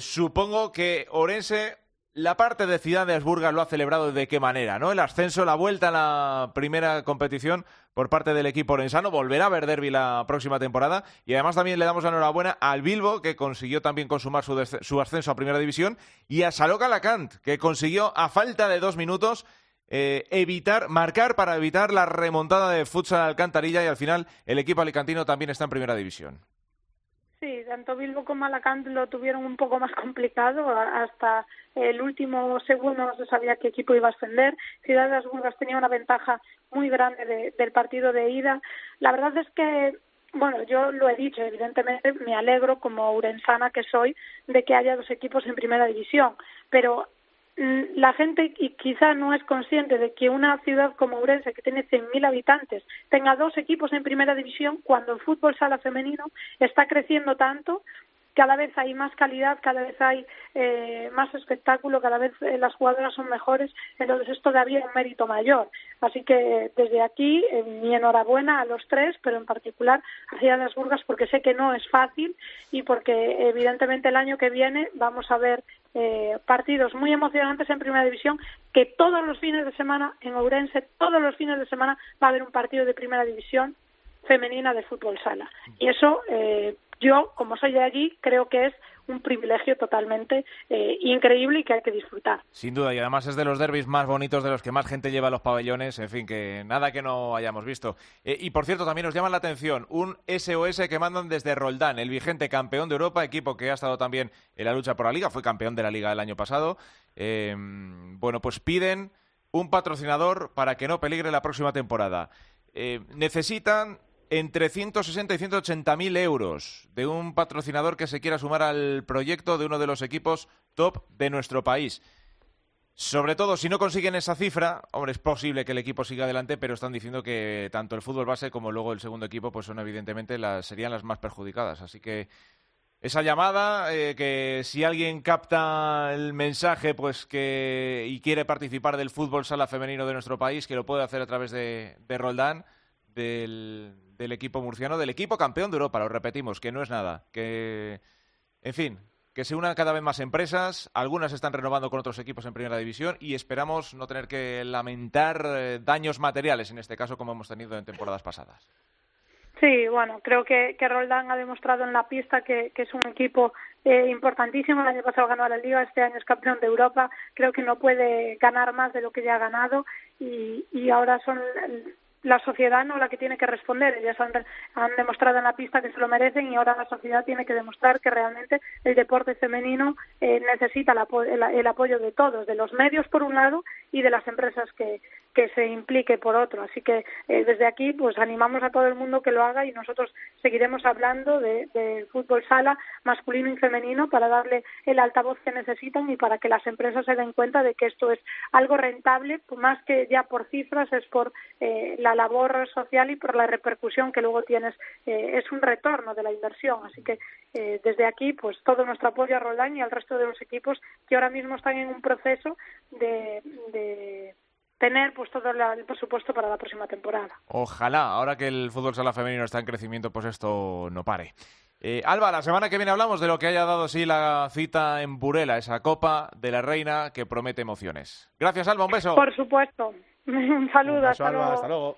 supongo que Orense, la parte de Ciudad de Asburgas lo ha celebrado de qué manera, ¿no? El ascenso, la vuelta a la primera competición por parte del equipo orensano, volverá a ver derby la próxima temporada y además también le damos la enhorabuena al Bilbo, que consiguió también consumar su, ascenso a primera división, y a Saloca Lacant, que consiguió a falta de dos minutos eh, evitar, marcar para evitar la remontada de futsal Alcantarilla y al final el equipo alicantino también está en primera división. Sí, tanto Bilbo como Alacant lo tuvieron un poco más complicado. Hasta el último segundo no se sabía qué equipo iba a ascender. Ciudad de las Burgas tenía una ventaja muy grande del partido de ida. La verdad es que bueno, yo lo he dicho, evidentemente me alegro como urensana que soy de que haya dos equipos en primera división, pero la gente quizá no es consciente de que una ciudad como Urense, que tiene 100.000 habitantes, tenga dos equipos en primera división cuando el fútbol sala femenino está creciendo tanto cada vez hay más calidad, cada vez hay eh, más espectáculo, cada vez eh, las jugadoras son mejores, entonces esto todavía es un mérito mayor. Así que desde aquí, eh, mi enhorabuena a los tres, pero en particular a Ciudad de las Burgas, porque sé que no es fácil y porque evidentemente el año que viene vamos a ver partidos muy emocionantes en Primera División, que todos los fines de semana en Ourense, todos los fines de semana va a haber un partido de Primera División femenina de fútbol sala. Y eso eh, yo, como soy de allí, creo que es un privilegio totalmente eh, increíble y que hay que disfrutar. Sin duda, y además es de los derbis más bonitos, de los que más gente lleva a los pabellones, en fin, que nada que no hayamos visto. Eh, y por cierto, también nos llama la atención un SOS que mandan desde Roldán, el vigente campeón de Europa, equipo que ha estado también en la lucha por la liga, fue campeón de la liga el año pasado. Eh, bueno, pues piden un patrocinador para que no peligre la próxima temporada. necesitan entre 160 y 180 mil euros de un patrocinador que se quiera sumar al proyecto de uno de los equipos top de nuestro país. Sobre todo, si no consiguen esa cifra, hombre, es posible que el equipo siga adelante, pero están diciendo que tanto el fútbol base como luego el segundo equipo, pues son evidentemente las, serían las más perjudicadas. Así que esa llamada, eh, que si alguien capta el mensaje, pues que y quiere participar del fútbol sala femenino de nuestro país, que lo puede hacer a través de, de Roldán, del, del equipo murciano, del equipo campeón de Europa, lo repetimos, que no es nada, que, en fin, que se unan cada vez más empresas, algunas están renovando con otros equipos en primera división y esperamos no tener que lamentar eh, daños materiales, en este caso, como hemos tenido en temporadas pasadas. Sí, bueno, creo que, que Roldán ha demostrado en la pista que, es un equipo eh, importantísimo. El año pasado ganó la Liga, este año es campeón de Europa. Creo que no puede ganar más de lo que ya ha ganado y, y ahora son la sociedad no la que tiene que responder. Ellas han, han, demostrado en la pista que se lo merecen y ahora la sociedad tiene que demostrar que realmente el deporte femenino eh, necesita el, el, apoyo de todos, de los medios por un lado y de las empresas que, que se implique por otro. Así que eh, desde aquí pues animamos a todo el mundo que lo haga y nosotros seguiremos hablando de, de, fútbol sala masculino y femenino para darle el altavoz que necesitan y para que las empresas se den cuenta de que esto es algo rentable, más que ya por cifras, es por eh, la labor social y por la repercusión que luego tienes. Eh, es un retorno de la inversión. Así que desde aquí pues todo nuestro apoyo a Roldán y al resto de los equipos que ahora mismo están en un proceso de, de tener pues todo el presupuesto para la próxima temporada. Ojalá, ahora que el fútbol sala femenino está en crecimiento, pues esto no pare. Eh, Alba, la semana que viene hablamos de lo que haya dado sí la cita en Burela, esa Copa de la Reina que promete emociones. Gracias, Alba, un beso. Por supuesto. un saludo, hasta, luego. hasta luego.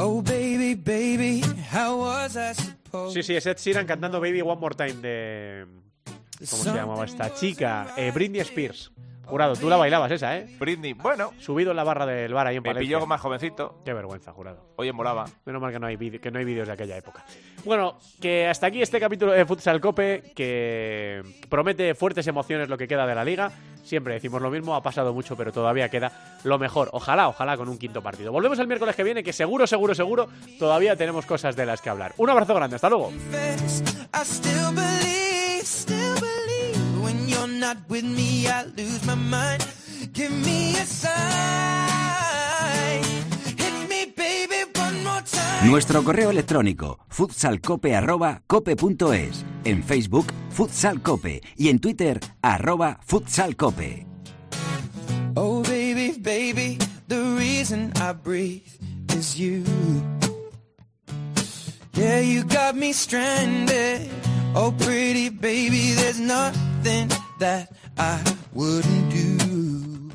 Oh, baby, baby, Sí, sí, es Ed Sheeran cantando Baby One More Time de... ¿Cómo se llamaba esta chica? Eh, Britney Spears. Jurado, tú la bailabas esa, ¿eh? Britney, bueno. Subido en la barra del bar ahí en Palencia. Me pilló más jovencito. Qué vergüenza, jurado. Oye, molaba. Menos mal que no hay que no hay vídeos de aquella época. Bueno, que hasta aquí este capítulo de Futsal Cope, que promete fuertes emociones lo que queda de la liga. Siempre decimos lo mismo, ha pasado mucho, pero todavía queda lo mejor. Ojalá, ojalá con un quinto partido. Volvemos el miércoles que viene, que seguro, seguro, seguro, todavía tenemos cosas de las que hablar. Un abrazo grande, hasta luego. Give me a sign. Hit me, baby, one more time. Nuestro correo electrónico futsalcope.cope.es. En Facebook, futsalcope. Y en Twitter, arroba futsalcope. Oh, baby, baby, the reason I breathe is you. Yeah, you got me stranded. Oh, pretty baby, there's nothing that I wouldn't do.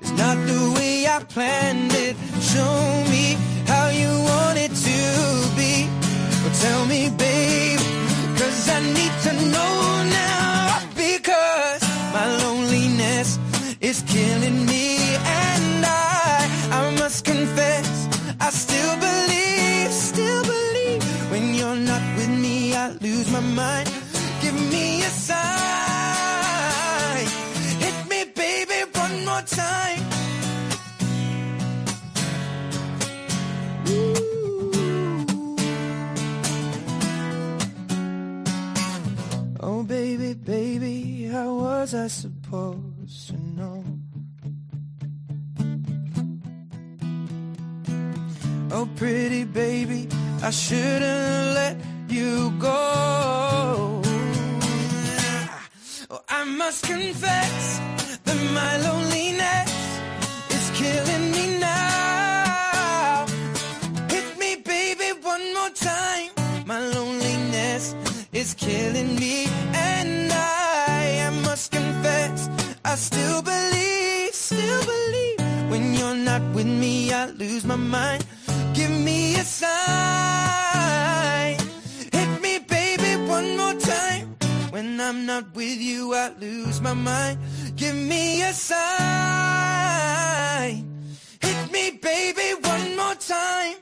It's not the way I planned it. Show me how you want it to be. Well, tell me, babe, cause I need to know now. Because my loneliness is killing me, and I, I must confess, I still believe, still believe. When you're not with me, I lose my mind. Give me a sign. Time. Oh, baby, baby, how was I supposed to know? Oh, pretty baby, I shouldn't let you go. Oh, I must confess that my loneliness is killing me now. Hit me, baby, one more time. My loneliness is killing me, and I, I must confess, I still believe, still believe. When you're not with me, I lose my mind. Give me a sign. Hit me, baby, one more time. When I'm not with you, I lose my mind. Give me a sign. Hit me, baby, one more time.